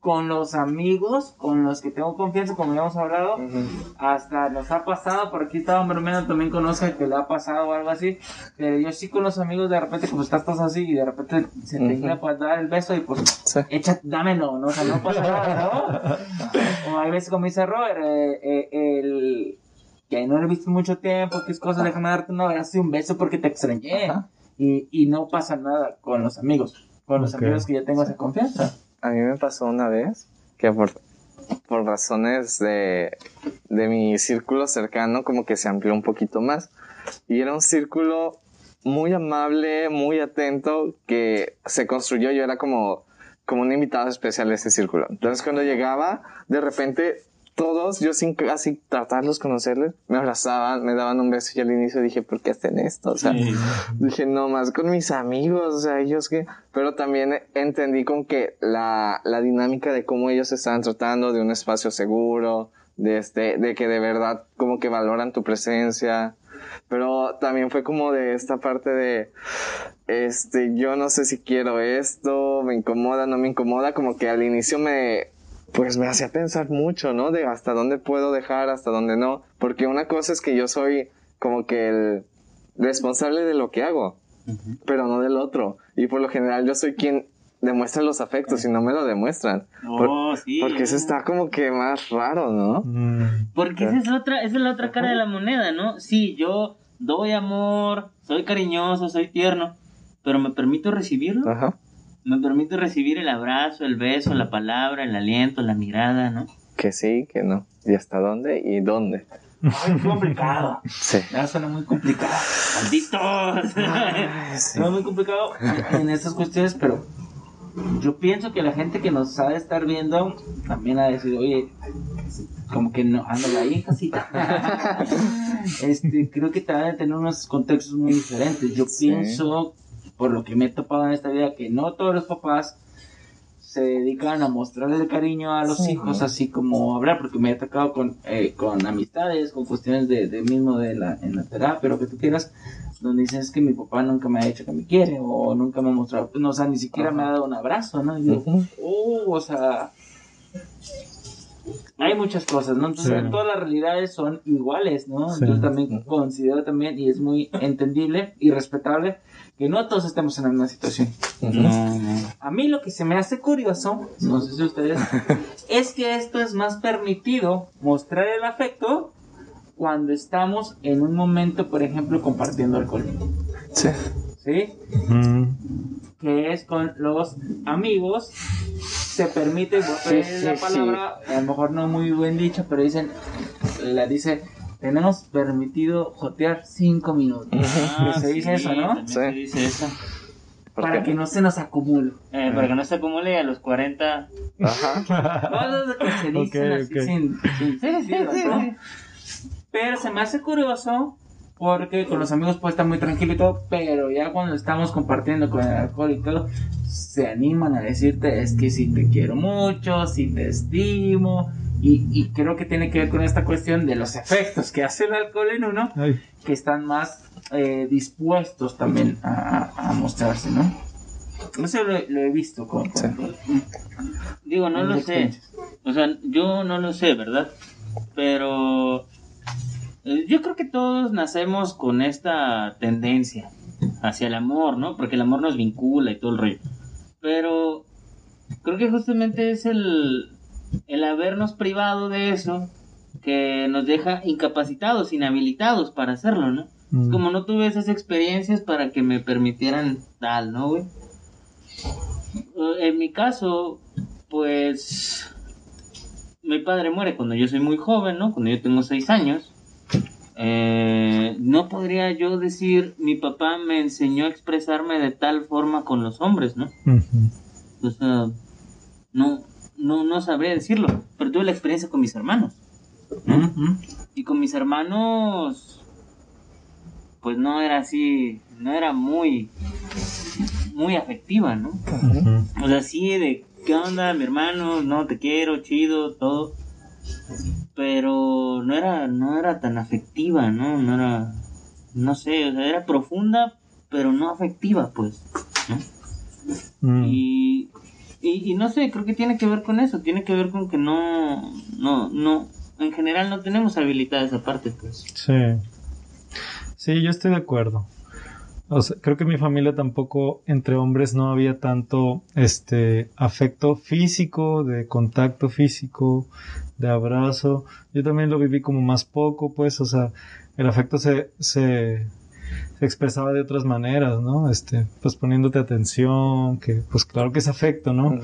Con los amigos, con los que tengo confianza, como ya hemos hablado, hasta nos ha pasado, por aquí estaba bromeando, también conozca que le ha pasado o algo así, pero yo sí con los amigos de repente como estás todos así y de repente se te Ujú. iba para dar el beso y pues Sí. echa, dámelo, ¿no? O sea, no pasa nada, ¿no? [LAUGHS] O hay veces como dice Robert, eh, eh, el que no lo he visto mucho tiempo, que es cosa, déjame darte un abrazo y un beso porque te extrañé. Ajá. Y, y no pasa nada con los amigos, con los Ok. amigos que ya tengo esa confianza. A mí me pasó una vez que por, por razones de, de mi círculo cercano como que se amplió un poquito más. Y era un círculo muy amable, muy atento, que se construyó. Yo era como, como un invitado especial de ese círculo. Entonces cuando llegaba, de repente todos, yo sin casi tratarlos, conocerles, me abrazaban, me daban un beso y al inicio dije, ¿por qué hacen esto? O sea, Dije, no más con mis amigos, o sea, ellos que... Pero también entendí con que la, la dinámica de cómo ellos estaban tratando, de un espacio seguro, de, este, de que de verdad como que valoran tu presencia. Pero también fue como de esta parte de, este, yo no sé si quiero esto, me incomoda, no me incomoda, como que al inicio me, pues me hacía pensar mucho, ¿no? De hasta dónde puedo dejar, hasta dónde no. Porque una cosa es que yo soy como que el responsable de lo que hago, pero no del otro. Y por lo general yo soy quien demuestra los afectos y no me lo demuestran. Por- Oh, sí. porque eso está como que más raro, ¿no? Mm. Porque esa es la otra, esa es la otra cara de la moneda, ¿no? Sí, yo doy amor, soy cariñoso, soy tierno, pero me permito recibirlo. Ajá. Me permito recibir el abrazo, el beso, la palabra, el aliento, la mirada, ¿no? Que sí, que no. ¿Y hasta dónde? ¿Y dónde? Muy complicado. Sí. Ya suena muy complicado. ¡Malditos! sí. No es muy complicado en estas cuestiones, pero yo pienso que la gente que nos ha de estar viendo también ha de decir, oye, como que no, ándale ahí, casita. [LAUGHS] este, creo que te van a tener unos contextos muy diferentes. Yo Sí. pienso, por lo que me he topado en esta vida, que no todos los papás se dedican a mostrarle el cariño a los Sí. hijos así como hablar porque me he tocado con, eh, con amistades con cuestiones de, de mismo de la en la terapia lo que tú quieras donde dices que mi papá nunca me ha dicho que me quiere o nunca me ha mostrado no, o sea ni siquiera me ha dado un abrazo no y yo. "Oh", o sea hay muchas cosas, ¿no? Entonces, Sí. todas las realidades son iguales, ¿no? Sí. Entonces, también considero también, y es muy entendible y respetable, que no todos estemos en la misma situación. Ujú. No, no. A mí lo que se me hace curioso, no sé si ustedes, [LAUGHS] es que esto es más permitido mostrar el afecto cuando estamos en un momento, por ejemplo, compartiendo alcohol. Sí. ¿Sí? Mm. Que es con los amigos. Se permite, Sí, la sí, palabra, a lo mejor no muy buen dicho, pero dicen, la dice, tenemos permitido jotear cinco minutos. Ah, se dice eso, ¿no? Se dice eso. ¿Por Para qué? que no se nos acumule. Eh, para que no se acumule a los 40. Ajá. [LAUGHS] Cosas que se dicen así sin, sin sentido, ¿no? Pero se me hace curioso porque con los amigos puede estar muy tranquilo y todo, pero ya cuando estamos compartiendo con el alcohol y todo, se animan a decirte es que si te quiero mucho, si te estimo. Y, y creo que tiene que ver con esta cuestión de los efectos que hace el alcohol en uno, Ay, que están más eh, dispuestos también a, a- mostrarse, ¿no? Eso lo, lo he visto con, con- Digo, no lo sé. O sea, yo no lo sé, ¿verdad? Pero yo creo que todos nacemos con esta tendencia hacia el amor, ¿no? Porque el amor nos vincula y todo el rollo. Pero creo que justamente es el, el habernos privado de eso que nos deja incapacitados, inhabilitados para hacerlo, ¿no? Mm. Como no tuve esas experiencias para que me permitieran tal, ¿no, güey? Eh, En mi caso, pues mi padre muere cuando yo soy muy joven, ¿no? Cuando yo tengo seis años. Eh, no podría yo decir, mi papá me enseñó a expresarme de tal forma con los hombres, ¿no? Ujú. O sea, no, no, no sabría decirlo, pero tuve la experiencia con mis hermanos. Ujú. Y con mis hermanos, pues no era así, no era muy, muy afectiva, ¿no? O sea, sí, de qué onda, mi hermano, no te quiero, chido, todo. Pero no era, no era tan afectiva, ¿no? No era, no sé, o sea, era profunda, pero no afectiva, pues. ¿no? Mm. Y, y, y no sé, creo que tiene que ver con eso, tiene que ver con que no, no, no, en general no tenemos habilidad esa parte, pues. Sí. Sí, yo estoy de acuerdo. O sea, creo que en mi familia tampoco entre hombres no había tanto este afecto físico, de contacto físico, de abrazo. Yo también lo viví como más poco, pues, o sea, el afecto se, se, se expresaba de otras maneras, ¿no? Este, pues poniéndote atención, que pues claro que es afecto, ¿no?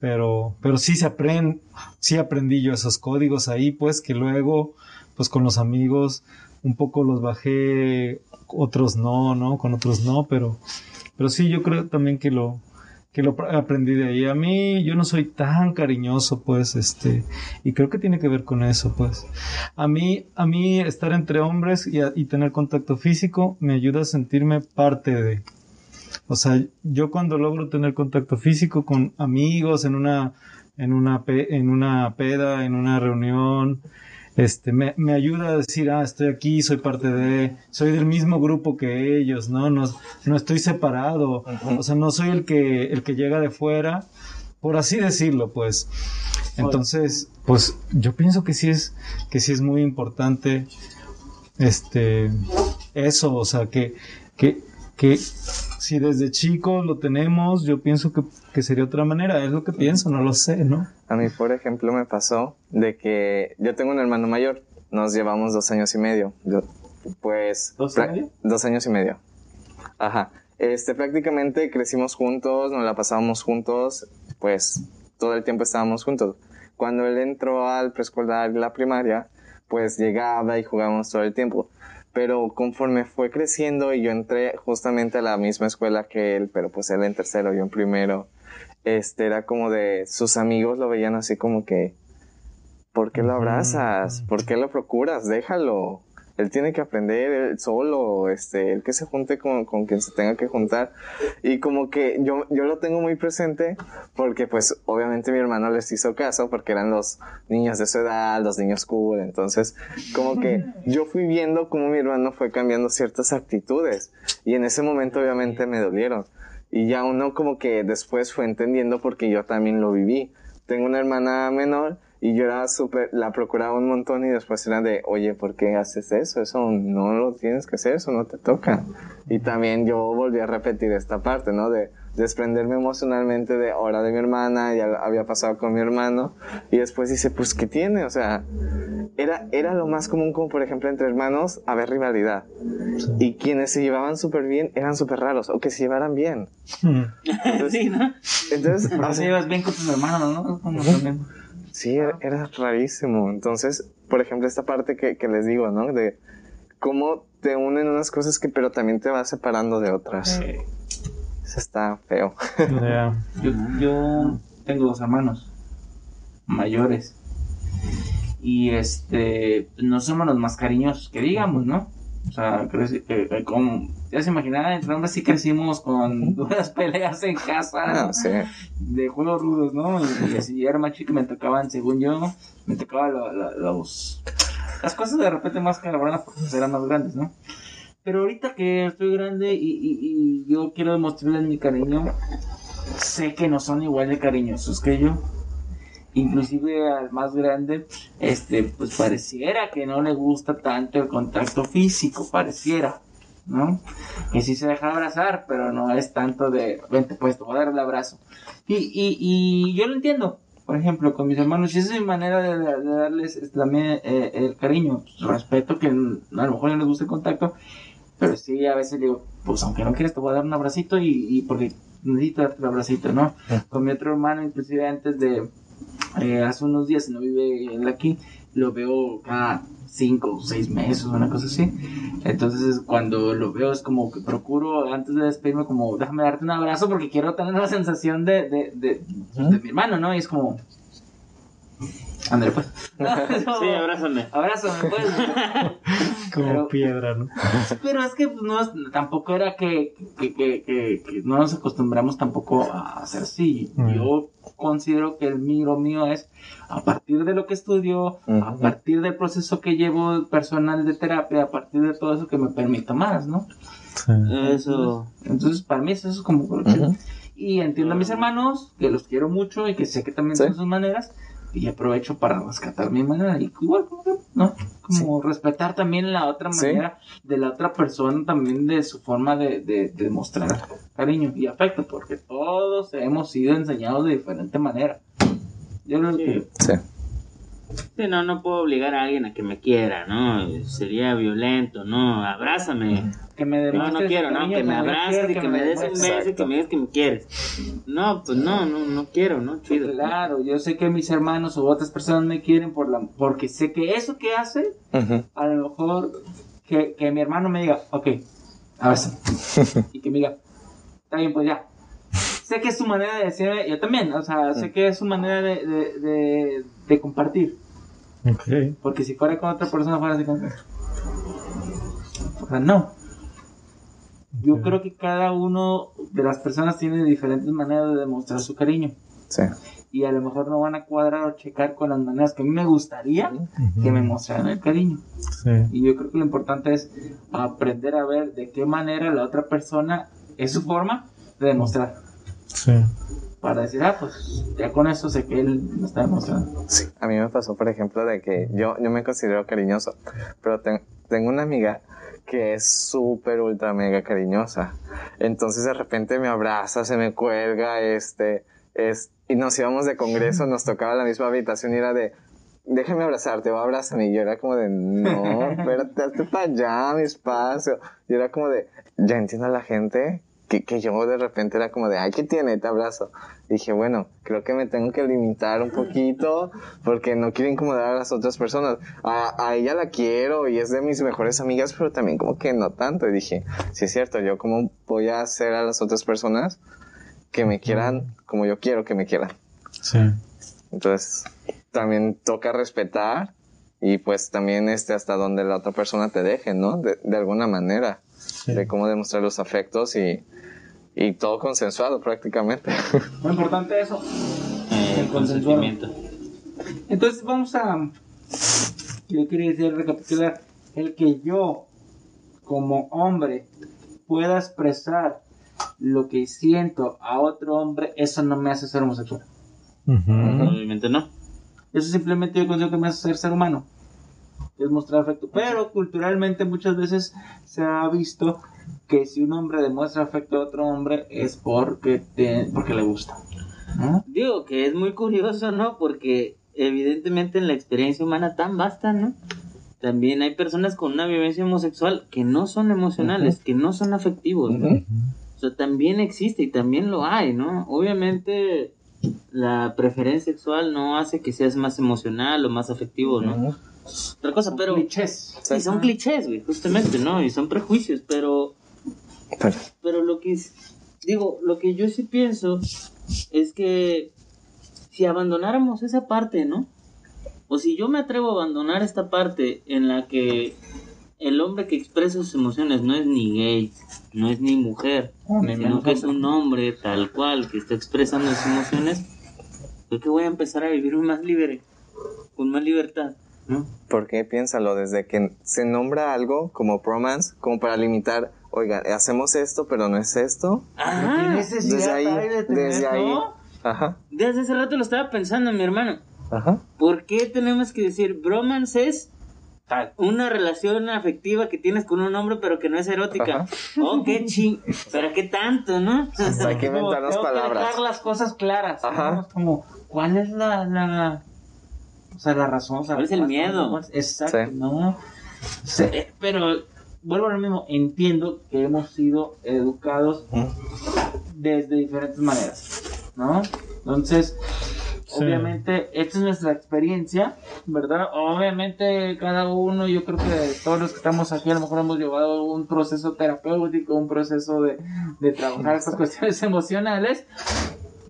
Pero pero sí se aprende sí aprendí yo esos códigos ahí pues que luego pues con los amigos un poco los bajé otros no no con otros no pero pero sí yo creo también que lo que lo pr- aprendí de ahí. A mí yo no soy tan cariñoso pues este y creo que tiene que ver con eso pues. A mí a mí estar entre hombres y, tener contacto físico me ayuda a sentirme parte de o sea, yo cuando logro tener contacto físico con amigos en una, en una, en una peda, en una reunión, este, me, me ayuda a decir, ah, estoy aquí, soy parte de, soy del mismo grupo que ellos, ¿no? No, no estoy separado, o sea, no soy el que, el que llega de fuera, por así decirlo, pues. Entonces, pues, yo pienso que sí es, que sí es muy importante, este, eso, o sea, que, que, que si desde chicos lo tenemos, yo pienso que, que sería otra manera, es lo que pienso, no lo sé, ¿no? A mí, por ejemplo, me pasó de que yo tengo un hermano mayor, nos llevamos dos años y medio. Yo, pues... ¿Dos y medio? Dos años y medio. Ajá. Este, prácticamente crecimos juntos, nos la pasábamos juntos, pues todo el tiempo estábamos juntos. Cuando él entró al preescolar y la primaria, pues llegaba y jugábamos todo el tiempo. Pero conforme fue creciendo y yo entré justamente a la misma escuela que él, pero pues él en tercero, yo en primero, este era como de sus amigos lo veían así como que ¿por qué lo abrazas? ¿Por qué lo procuras? Déjalo. Él tiene que aprender él solo, este, el que se junte con, con quien se tenga que juntar. Y como que yo, yo lo tengo muy presente porque pues obviamente mi hermano les hizo caso porque eran los niños de su edad, los niños cool. Entonces como que [LAUGHS] yo fui viendo cómo mi hermano fue cambiando ciertas actitudes y en ese momento obviamente me dolieron. Y ya uno como que después fue entendiendo porque yo también lo viví. Tengo una hermana menor y yo era súper, la procuraba un montón y después era de, oye, ¿por qué haces eso? Eso no lo tienes que hacer, eso no te toca. Y también yo volví a repetir esta parte, ¿no? De desprenderme emocionalmente de ahora de mi hermana, ya había pasado con mi hermano. Y después dice, pues, ¿qué tiene? O sea, era, era lo más común como, por ejemplo, entre hermanos, haber rivalidad. Y quienes se llevaban súper bien eran súper raros, o que se llevaran bien. [LAUGHS] sí, ¿no? Entonces, Pero o sea, llevas bien con tus hermanos, ¿no? Como también. Sí, era, era rarísimo. Entonces, por ejemplo, esta parte que, que les digo, ¿no? De cómo te unen unas cosas que pero también te vas separando de otras. Eso está feo. Ya. [LAUGHS] yo, yo tengo dos hermanos mayores. Y este, no somos los más cariñosos que digamos, ¿no? O sea, creci- eh, eh, como, ya se imaginarán, entre hombres sí crecimos con duras [LAUGHS] peleas en casa. Ah, sí. de juegos rudos, ¿no? Y, y así yo era más chico y me tocaban, según yo, me tocaban lo- lo- los las cosas de repente más cabronas porque eran más grandes, ¿no? Pero ahorita que estoy grande y, y- y yo quiero demostrarles mi cariño, sé que no son igual de cariñosos que yo. Inclusive al más grande, este, pues pareciera que no le gusta tanto el contacto físico, pareciera. ¿no? Y sí se deja abrazar, pero no es tanto de, vente pues, te voy a dar el abrazo. Y, y, y yo lo entiendo, por ejemplo, con mis hermanos, y esa es mi manera de, de darles este, también eh, el cariño, respeto, que a lo mejor no les gusta el contacto, pero sí, a veces digo, pues aunque no quieras, te voy a dar un abracito y, y porque necesito darte un abracito, ¿no? Con mi otro hermano, inclusive antes de, eh, hace unos días, no vive él aquí, lo veo cada cinco o seis meses, una cosa así. Entonces, cuando lo veo, es como que procuro, antes de despedirme, como, déjame darte un abrazo porque quiero tener la sensación de, de, de, de mi hermano, ¿no? Y es como, André, pues. [LAUGHS] Sí, abrázame. [LAUGHS] Abrázame, pues. [LAUGHS] Como Pero- piedra, ¿no? [LAUGHS] Pero es que pues, no, es- tampoco era que, que, que, que- que no nos acostumbramos tampoco a hacer así. Mm. Yo considero que el mío mío es a partir de lo que estudio, a partir del proceso que llevo personal de terapia, a partir de todo eso que me permito más, ¿no? Sí. Eso. Entonces, para mí eso es como. Y entiendo a mis hermanos, que los quiero mucho y que sé que también Sí. son sus maneras. Y aprovecho para rescatar mi manera. Y igual, ¿no? Como respetar también la otra Sí. manera de la otra persona, también de su forma de, de, de mostrar cariño y afecto, porque todos hemos sido enseñados de diferente manera. Yo creo Sí. que Sí. Sí, no, no puedo obligar a alguien a que me quiera, ¿no? Sería violento, ¿no? Abrázame. Que me No, no demuestres quiero, no, que me abraces, quiero que, me des un demuestres. beso y que me digas que me quieres. No, pues no, no, no quiero, ¿no? Chido. Claro, yo sé que mis hermanos o otras personas me quieren por la, porque sé que eso que hace Ujú. a lo mejor que, que mi hermano me diga, ok, abraza. [LAUGHS] y que me diga, está bien, pues ya. Sé que es su manera de decirme, yo también, o sea, sé que es su manera de, de, de, de compartir. Ok. Porque si fuera con otra persona, fuera así como. O sea, no. Yo creo que cada uno de las personas tiene diferentes maneras de demostrar su cariño. Sí. Y a lo mejor no van a cuadrar o checar con las maneras que a mí me gustaría Ujú. que me mostraran el cariño. Sí. Y yo creo que lo importante es aprender a ver de qué manera la otra persona es su forma de demostrar. Sí. Para decir, ah, pues ya con eso sé que él me está demostrando. Sí, a mí me pasó, por ejemplo, de que yo, yo me considero cariñoso, pero ten- tengo una amiga que es súper, ultra, mega cariñosa. Entonces de repente me abraza, se me cuelga, este, es, y nos íbamos de congreso, nos tocaba la misma habitación y era de, déjame abrazarte, va, abrázame. Y yo era como de, no, [LAUGHS] espérate, hazte para allá, mi espacio. Y era como de, ya entiendo a la gente que, que yo de repente era como de, ay, ¿qué tiene? Te abrazo. Dije, bueno, creo que me tengo que limitar un poquito porque no quiero incomodar a las otras personas. A, a ella la quiero y es de mis mejores amigas, pero también como que no tanto. Y dije, sí es cierto, yo cómo voy a hacer a las otras personas que me quieran como yo quiero que me quieran. Sí. Entonces, también toca respetar y pues también este hasta donde la otra persona te deje, ¿no? De, de alguna manera, Sí. de cómo demostrar los afectos y, y todo consensuado prácticamente. [LAUGHS] Lo importante es eso. Eh, El consentimiento. Entonces vamos a, yo quería decir, recapitular, el que yo como hombre pueda expresar lo que siento a otro hombre, eso no me hace ser homosexual. Ujú. Obviamente no. Eso simplemente yo considero que me hace ser ser humano. Es mostrar afecto. Pero culturalmente muchas veces se ha visto que si un hombre demuestra afecto a otro hombre es porque, te- porque le gusta. ¿no? Digo que es muy curioso, ¿no? Porque evidentemente en la experiencia humana tan vasta, ¿no? También hay personas con una vivencia homosexual que no son emocionales, que no son afectivos, ¿no? Ujú. O sea, también existe y también lo hay, ¿no? Obviamente la preferencia sexual no hace que seas más emocional o más afectivo, ¿no? Ujú. Otra cosa, pero... Clichés. Sí, son clichés, güey, justamente, ¿no? Y son prejuicios, pero... Pero- lo que es- digo, lo que yo sí pienso es que si abandonáramos esa parte, ¿no? O si yo me atrevo a abandonar esta parte en la que el hombre que expresa sus emociones no es ni gay, no es ni mujer, ni sino que es un hombre tal cual que está expresando sus emociones, creo que voy a empezar a vivir más libre, con más libertad, ¿no? Porque piénsalo, desde que se nombra algo como bromance, como para limitar, oiga, hacemos esto, pero no es esto. ¿Qué Ah, Desde ahí, hay de tener, desde ahí. no? Ajá, desde hace rato lo estaba pensando, mi hermano. ajá. ¿Por qué tenemos que decir bromance es una relación afectiva que tienes con un hombre pero que no es erótica. Ajá. Oh, qué ching. Pero qué tanto, ¿no? Hay que tengo que palabras. dejar las cosas claras. Ajá. Como, ¿cuál es la, la, o sea, la razón? O sea, ¿Cuál es el miedo? Exacto, Sí. ¿no? Sí, pero vuelvo a lo mismo, entiendo que hemos sido educados desde diferentes maneras, ¿no? Entonces, Sí. obviamente, esta es nuestra experiencia, ¿verdad? Obviamente, cada uno, yo creo que todos los que estamos aquí, a lo mejor hemos llevado un proceso terapéutico, un proceso de, de trabajar estas cuestiones [LAUGHS] emocionales.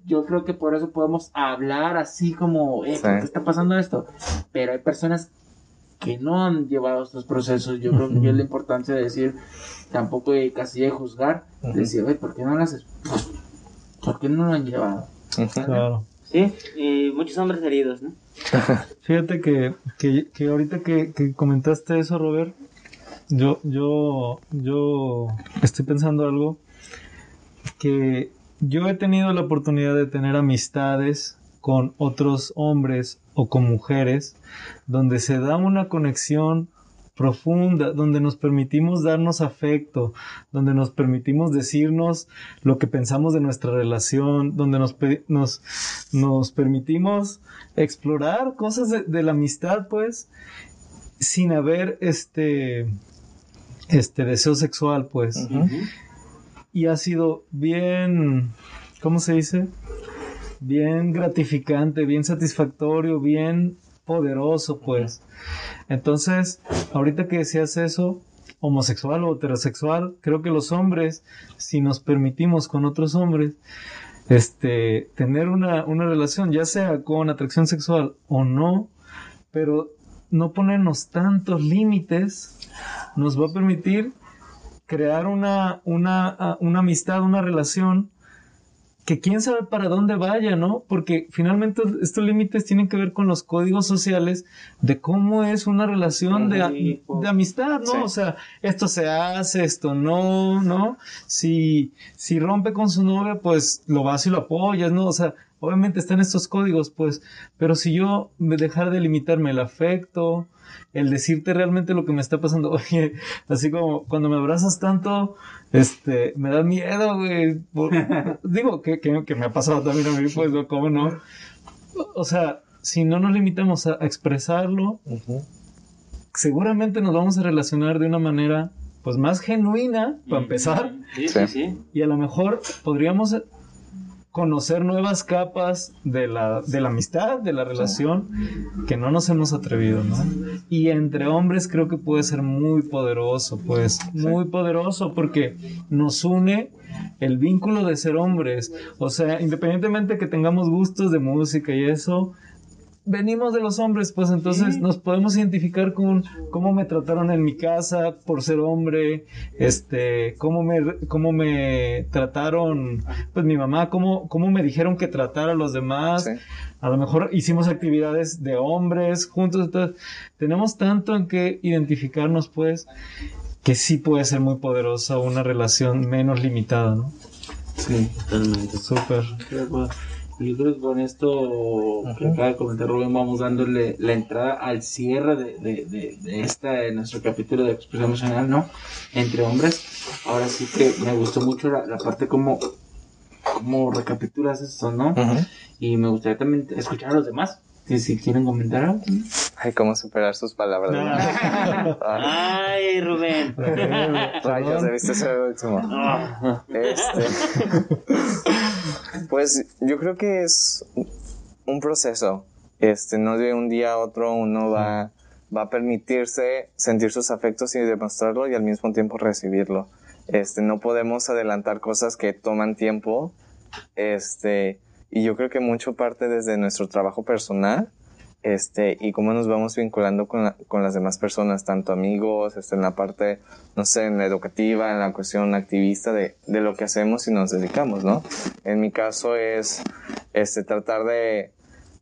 Yo creo que por eso podemos hablar así como, eh, ¿por Sí. qué está pasando esto? Pero hay personas que no han llevado estos procesos. Yo creo que es la importancia de decir, tampoco de casi de juzgar, decir, oye, ¿por qué no lo haces? Pues, ¿Por qué no lo han llevado? Claro. Sí, y muchos hombres heridos, ¿no? [LAUGHS] Fíjate que, que, que ahorita que, que comentaste eso, Robert, yo, yo, yo estoy pensando algo que yo he tenido la oportunidad de tener amistades con otros hombres o con mujeres donde se da una conexión profunda, donde nos permitimos darnos afecto, donde nos permitimos decirnos lo que pensamos de nuestra relación, donde nos, pe- nos, nos permitimos explorar cosas de, de la amistad, pues, sin haber este, este deseo sexual, pues. Y ha sido bien, ¿cómo se dice? Bien gratificante, bien satisfactorio, bien poderoso, pues. Entonces, ahorita que decías eso, homosexual o heterosexual, creo que los hombres, si nos permitimos con otros hombres, este, tener una, una relación, ya sea con atracción sexual o no, pero no ponernos tantos límites, nos va a permitir crear una, una, ah, una amistad, una relación que quién sabe para dónde vaya, ¿no? Porque finalmente estos límites tienen que ver con los códigos sociales de cómo es una relación de, amistad, ¿no? Sí. O sea, esto se hace, esto no, ¿no? Si, si rompe con su novia, pues lo vas y lo apoyas, ¿no? O sea, obviamente están estos códigos, pues, pero si yo me dejar de limitarme el afecto, el decirte realmente lo que me está pasando, [LAUGHS] oye, así como cuando me abrazas tanto, este, me da miedo, güey. por- [LAUGHS] digo, que, que, que me ha pasado también a mí, pues, ¿no? ¿cómo no? O sea, si no nos limitamos a, expresarlo, seguramente nos vamos a relacionar de una manera, pues, más genuina, para empezar, Sí, Sí. sí, sí. y a lo mejor podríamos conocer nuevas capas de la, de la amistad, de la relación, que no nos hemos atrevido, ¿no? Y entre hombres creo que puede ser muy poderoso, pues, muy poderoso, porque nos une el vínculo de ser hombres. O sea, independientemente que tengamos gustos de música y eso, venimos de los hombres, pues entonces nos podemos identificar con cómo me trataron en mi casa por ser hombre, este, cómo me, cómo me trataron, pues mi mamá, cómo, cómo me dijeron que tratara a los demás. Sí. A lo mejor hicimos actividades de hombres juntos, entonces tenemos tanto en que identificarnos, pues, que sí puede ser muy poderosa una relación menos limitada, ¿no? Sí. Totalmente. Súper. Yo creo que con esto que acaba de comentar Rubén vamos dándole la entrada al cierre de, de, de, de esta, de nuestro capítulo de expresión emocional, ¿no? Entre hombres. Ahora sí que me gustó mucho la, la parte como, como recapitulas esto, ¿no? Y me gustaría también escuchar a los demás. Que si quieren comentar algo. Ay, cómo superar sus palabras. ¿no? [LAUGHS] Ay, Rubén. Rayos, debiste ser el último. Ah, Este. [LAUGHS] pues yo creo que es un proceso. Este, no de un día a otro uno va, va a permitirse sentir sus afectos y demostrarlo y al mismo tiempo recibirlo. Este, no podemos adelantar cosas que toman tiempo. Este, y yo creo que mucho parte desde nuestro trabajo personal. Este, y cómo nos vamos vinculando con, la- con las demás personas, tanto amigos, este, en la parte, no sé, en la educativa, en la cuestión activista de, de lo que hacemos y nos dedicamos, ¿no? En mi caso es, este, tratar de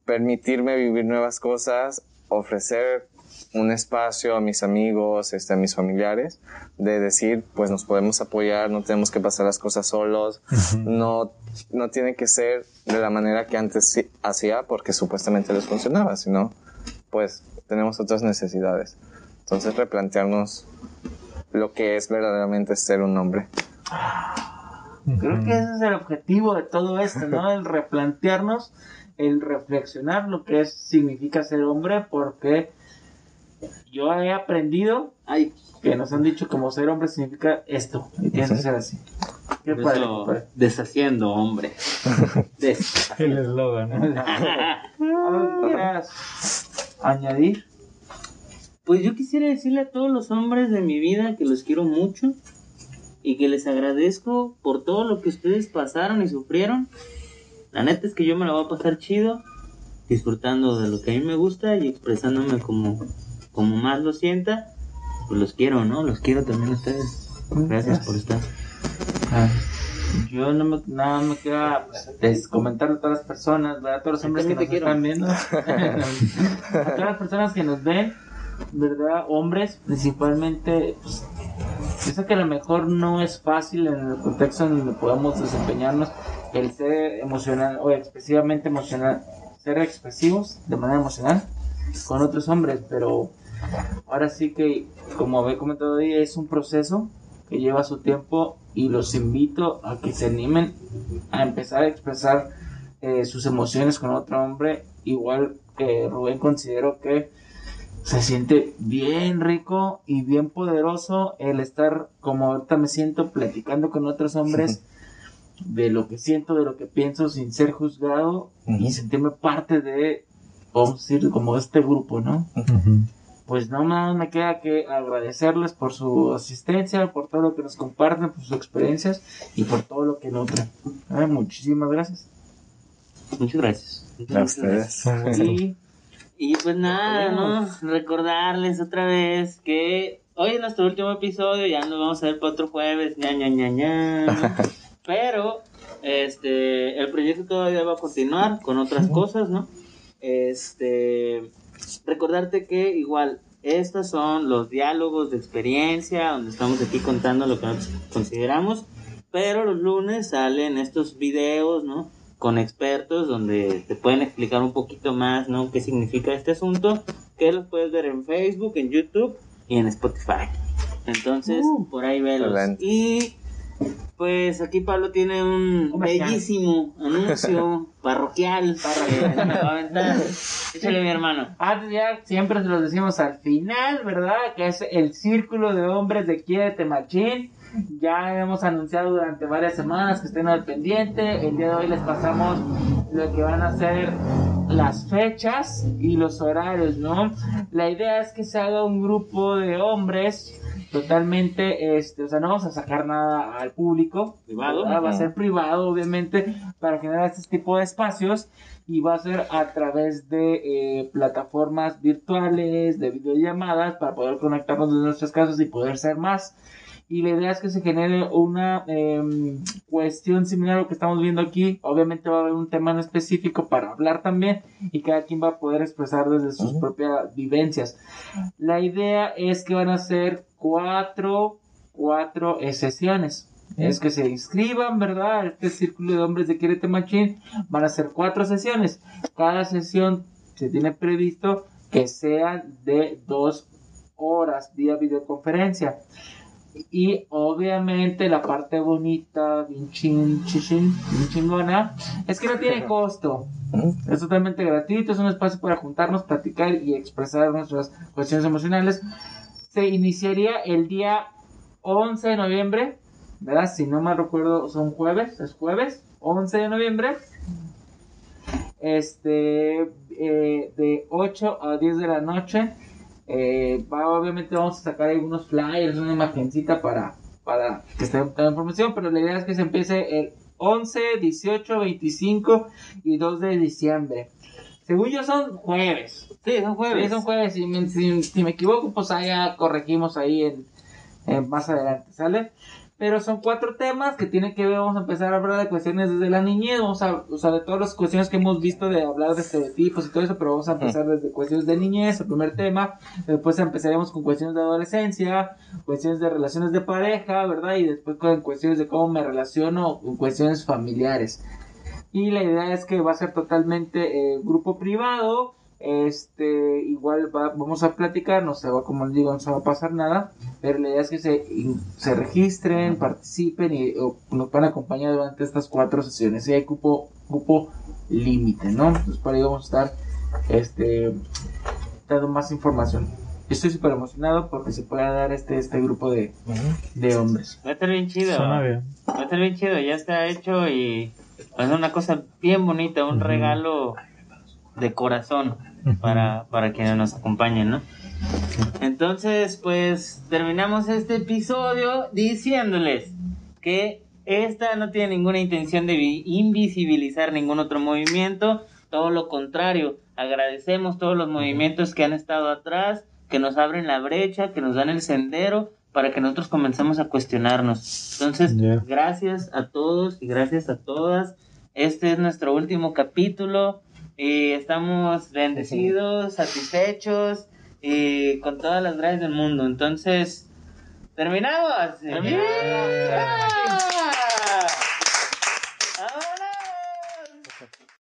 permitirme vivir nuevas cosas, ofrecer un espacio a mis amigos, este, a mis familiares, de decir, pues nos podemos apoyar, no tenemos que pasar las cosas solos, no, no tiene que ser de la manera que antes sí hacía porque supuestamente les funcionaba, sino pues tenemos otras necesidades. Entonces replantearnos lo que es verdaderamente ser un hombre. Creo que ese es el objetivo de todo esto, ¿no? El replantearnos, el reflexionar lo que es, significa ser hombre, porque yo he aprendido Ay, que nos han dicho como ser hombre significa esto, y tiene que ser así. Qué padre, eso, padre. deshaciendo, hombre. [LAUGHS] Des- El eslogan. ¿no? [LAUGHS] ¿Algo que quieras añadir? Pues yo quisiera decirle a todos los hombres de mi vida que los quiero mucho y que les agradezco por todo lo que ustedes pasaron y sufrieron. La neta es que yo me la voy a pasar chido, disfrutando de lo que a mí me gusta y expresándome como, como más lo sienta. Pues los quiero, ¿no? Los quiero también a ustedes. Gracias por estar. Ah, Yo no me, nada me queda pues, comentarle a todas las personas, ¿verdad? a todos los hombres que nos quiero. están viendo, [LAUGHS] a todas las personas que nos ven, ¿verdad? Hombres, principalmente, pues, yo sé que a lo mejor no es fácil en el contexto en donde podamos desempeñarnos el ser emocional o expresivamente emocional, ser expresivos de manera emocional con otros hombres, pero ahora sí que, como había comentado hoy, es un proceso que lleva su tiempo y los invito a que se animen a empezar a expresar eh, sus emociones con otro hombre. Igual que Rubén considero que se siente bien rico y bien poderoso el estar como ahorita me siento platicando con otros hombres [LAUGHS] de lo que siento, de lo que pienso sin ser juzgado y sentirme parte de, vamos a decir, como este grupo, ¿no? Ujú. Pues no más me queda que agradecerles por su asistencia, por todo lo que nos comparten, por sus experiencias y por todo lo que nutren. Eh, muchísimas gracias. Muchas gracias. Muchas, A muchas gracias. ustedes. Y Y pues nada, ¿no? Recordarles otra vez que hoy es nuestro último episodio, ya nos vamos a ver para otro jueves, ña, ña, ña, ña. [LAUGHS] Pero, este, el proyecto todavía va a continuar con otras cosas, ¿no? Este, recordarte que igual, estos son los diálogos de experiencia, donde estamos aquí contando lo que nosotros consideramos, pero los lunes salen estos videos, ¿no? Con expertos donde te pueden explicar un poquito más, ¿no? ¿Qué significa este asunto? Que los puedes ver en Facebook, en YouTube y en Spotify. Entonces, por ahí velos. Excelente. Y pues aquí Pablo tiene un Comercial. bellísimo anuncio [LAUGHS] parroquial. Échale mi hermano. antes ya siempre se los decimos al final, ¿verdad? Que es el círculo de hombres de Quiérete Machín. Ya hemos anunciado durante varias semanas que estén al pendiente. El día de hoy les pasamos lo que van a ser las fechas y los horarios, ¿no? La idea es que se haga un grupo de hombres totalmente, este, o sea, no vamos a sacar nada al público, Privado. ¿verdad? va a ser privado, obviamente, para generar este tipo de espacios y va a ser a través de eh, plataformas virtuales, de videollamadas, para poder conectarnos desde nuestras casas y poder ser más. Y la idea es que se genere una em, cuestión similar a lo que estamos viendo aquí. Obviamente va a haber un tema en específico para hablar también y cada quien va a poder expresar desde sus propias vivencias. La idea es que van a ser cuatro, cuatro eh, sesiones. Es que se inscriban, ¿verdad? Este círculo de hombres de Quierete Machín van a ser cuatro sesiones. Cada sesión se tiene previsto que sean de dos horas vía videoconferencia. Y obviamente la parte bonita, bien, chin, chin, bien chingona, es que no tiene costo. Es totalmente gratuito, es un espacio para juntarnos, platicar y expresar nuestras cuestiones emocionales. Se iniciaría el día 11 de noviembre, ¿verdad? Si no mal recuerdo, son jueves, es jueves, 11 de noviembre. Este, eh, de 8 a 10 de la noche. Eh, va- obviamente vamos a sacar ahí unos flyers, una imagencita para, para que esté toda la información, pero la idea es que se empiece el 11, 18, 25 y 2 de diciembre. Según yo son jueves. Sí, son jueves. Sí, son jueves. Si, me- si- si me equivoco, pues ya corregimos ahí en, en más adelante, ¿sale? Pero son cuatro temas que tienen que ver, vamos a empezar a hablar de cuestiones desde la niñez, vamos a, o sea, de todas las cuestiones que hemos visto de hablar de estereotipos y todo eso, pero vamos a empezar desde cuestiones de niñez, el primer tema, después empezaremos con cuestiones de adolescencia, cuestiones de relaciones de pareja, ¿verdad? Y después con cuestiones de cómo me relaciono con cuestiones familiares. Y la idea es que va a ser totalmente eh, grupo privado, Este, igual va- vamos a platicar, no se va, como les digo, no se va a pasar nada, pero la idea es que se, se registren, participen y o, nos van a acompañar durante estas cuatro sesiones. Y hay cupo, cupo límite, ¿no? Entonces, para ello vamos a estar, este, dando más información. Estoy súper emocionado porque se pueda dar este, este grupo de, de hombres. Va a estar bien chido. Suena bien. Va a estar bien chido, ya está hecho y va a ser una cosa bien bonita, un Ujú. regalo de corazón para, para quienes nos acompañen, ¿no? Entonces, pues terminamos este episodio diciéndoles que esta no tiene ninguna intención de vi- invisibilizar ningún otro movimiento, todo lo contrario, agradecemos todos los movimientos que han estado atrás, que nos abren la brecha, que nos dan el sendero para que nosotros comencemos a cuestionarnos. Entonces, gracias a todos y gracias a todas. Este es nuestro último capítulo y estamos bendecidos, satisfechos y con todas las gracias del mundo. Entonces, terminamos.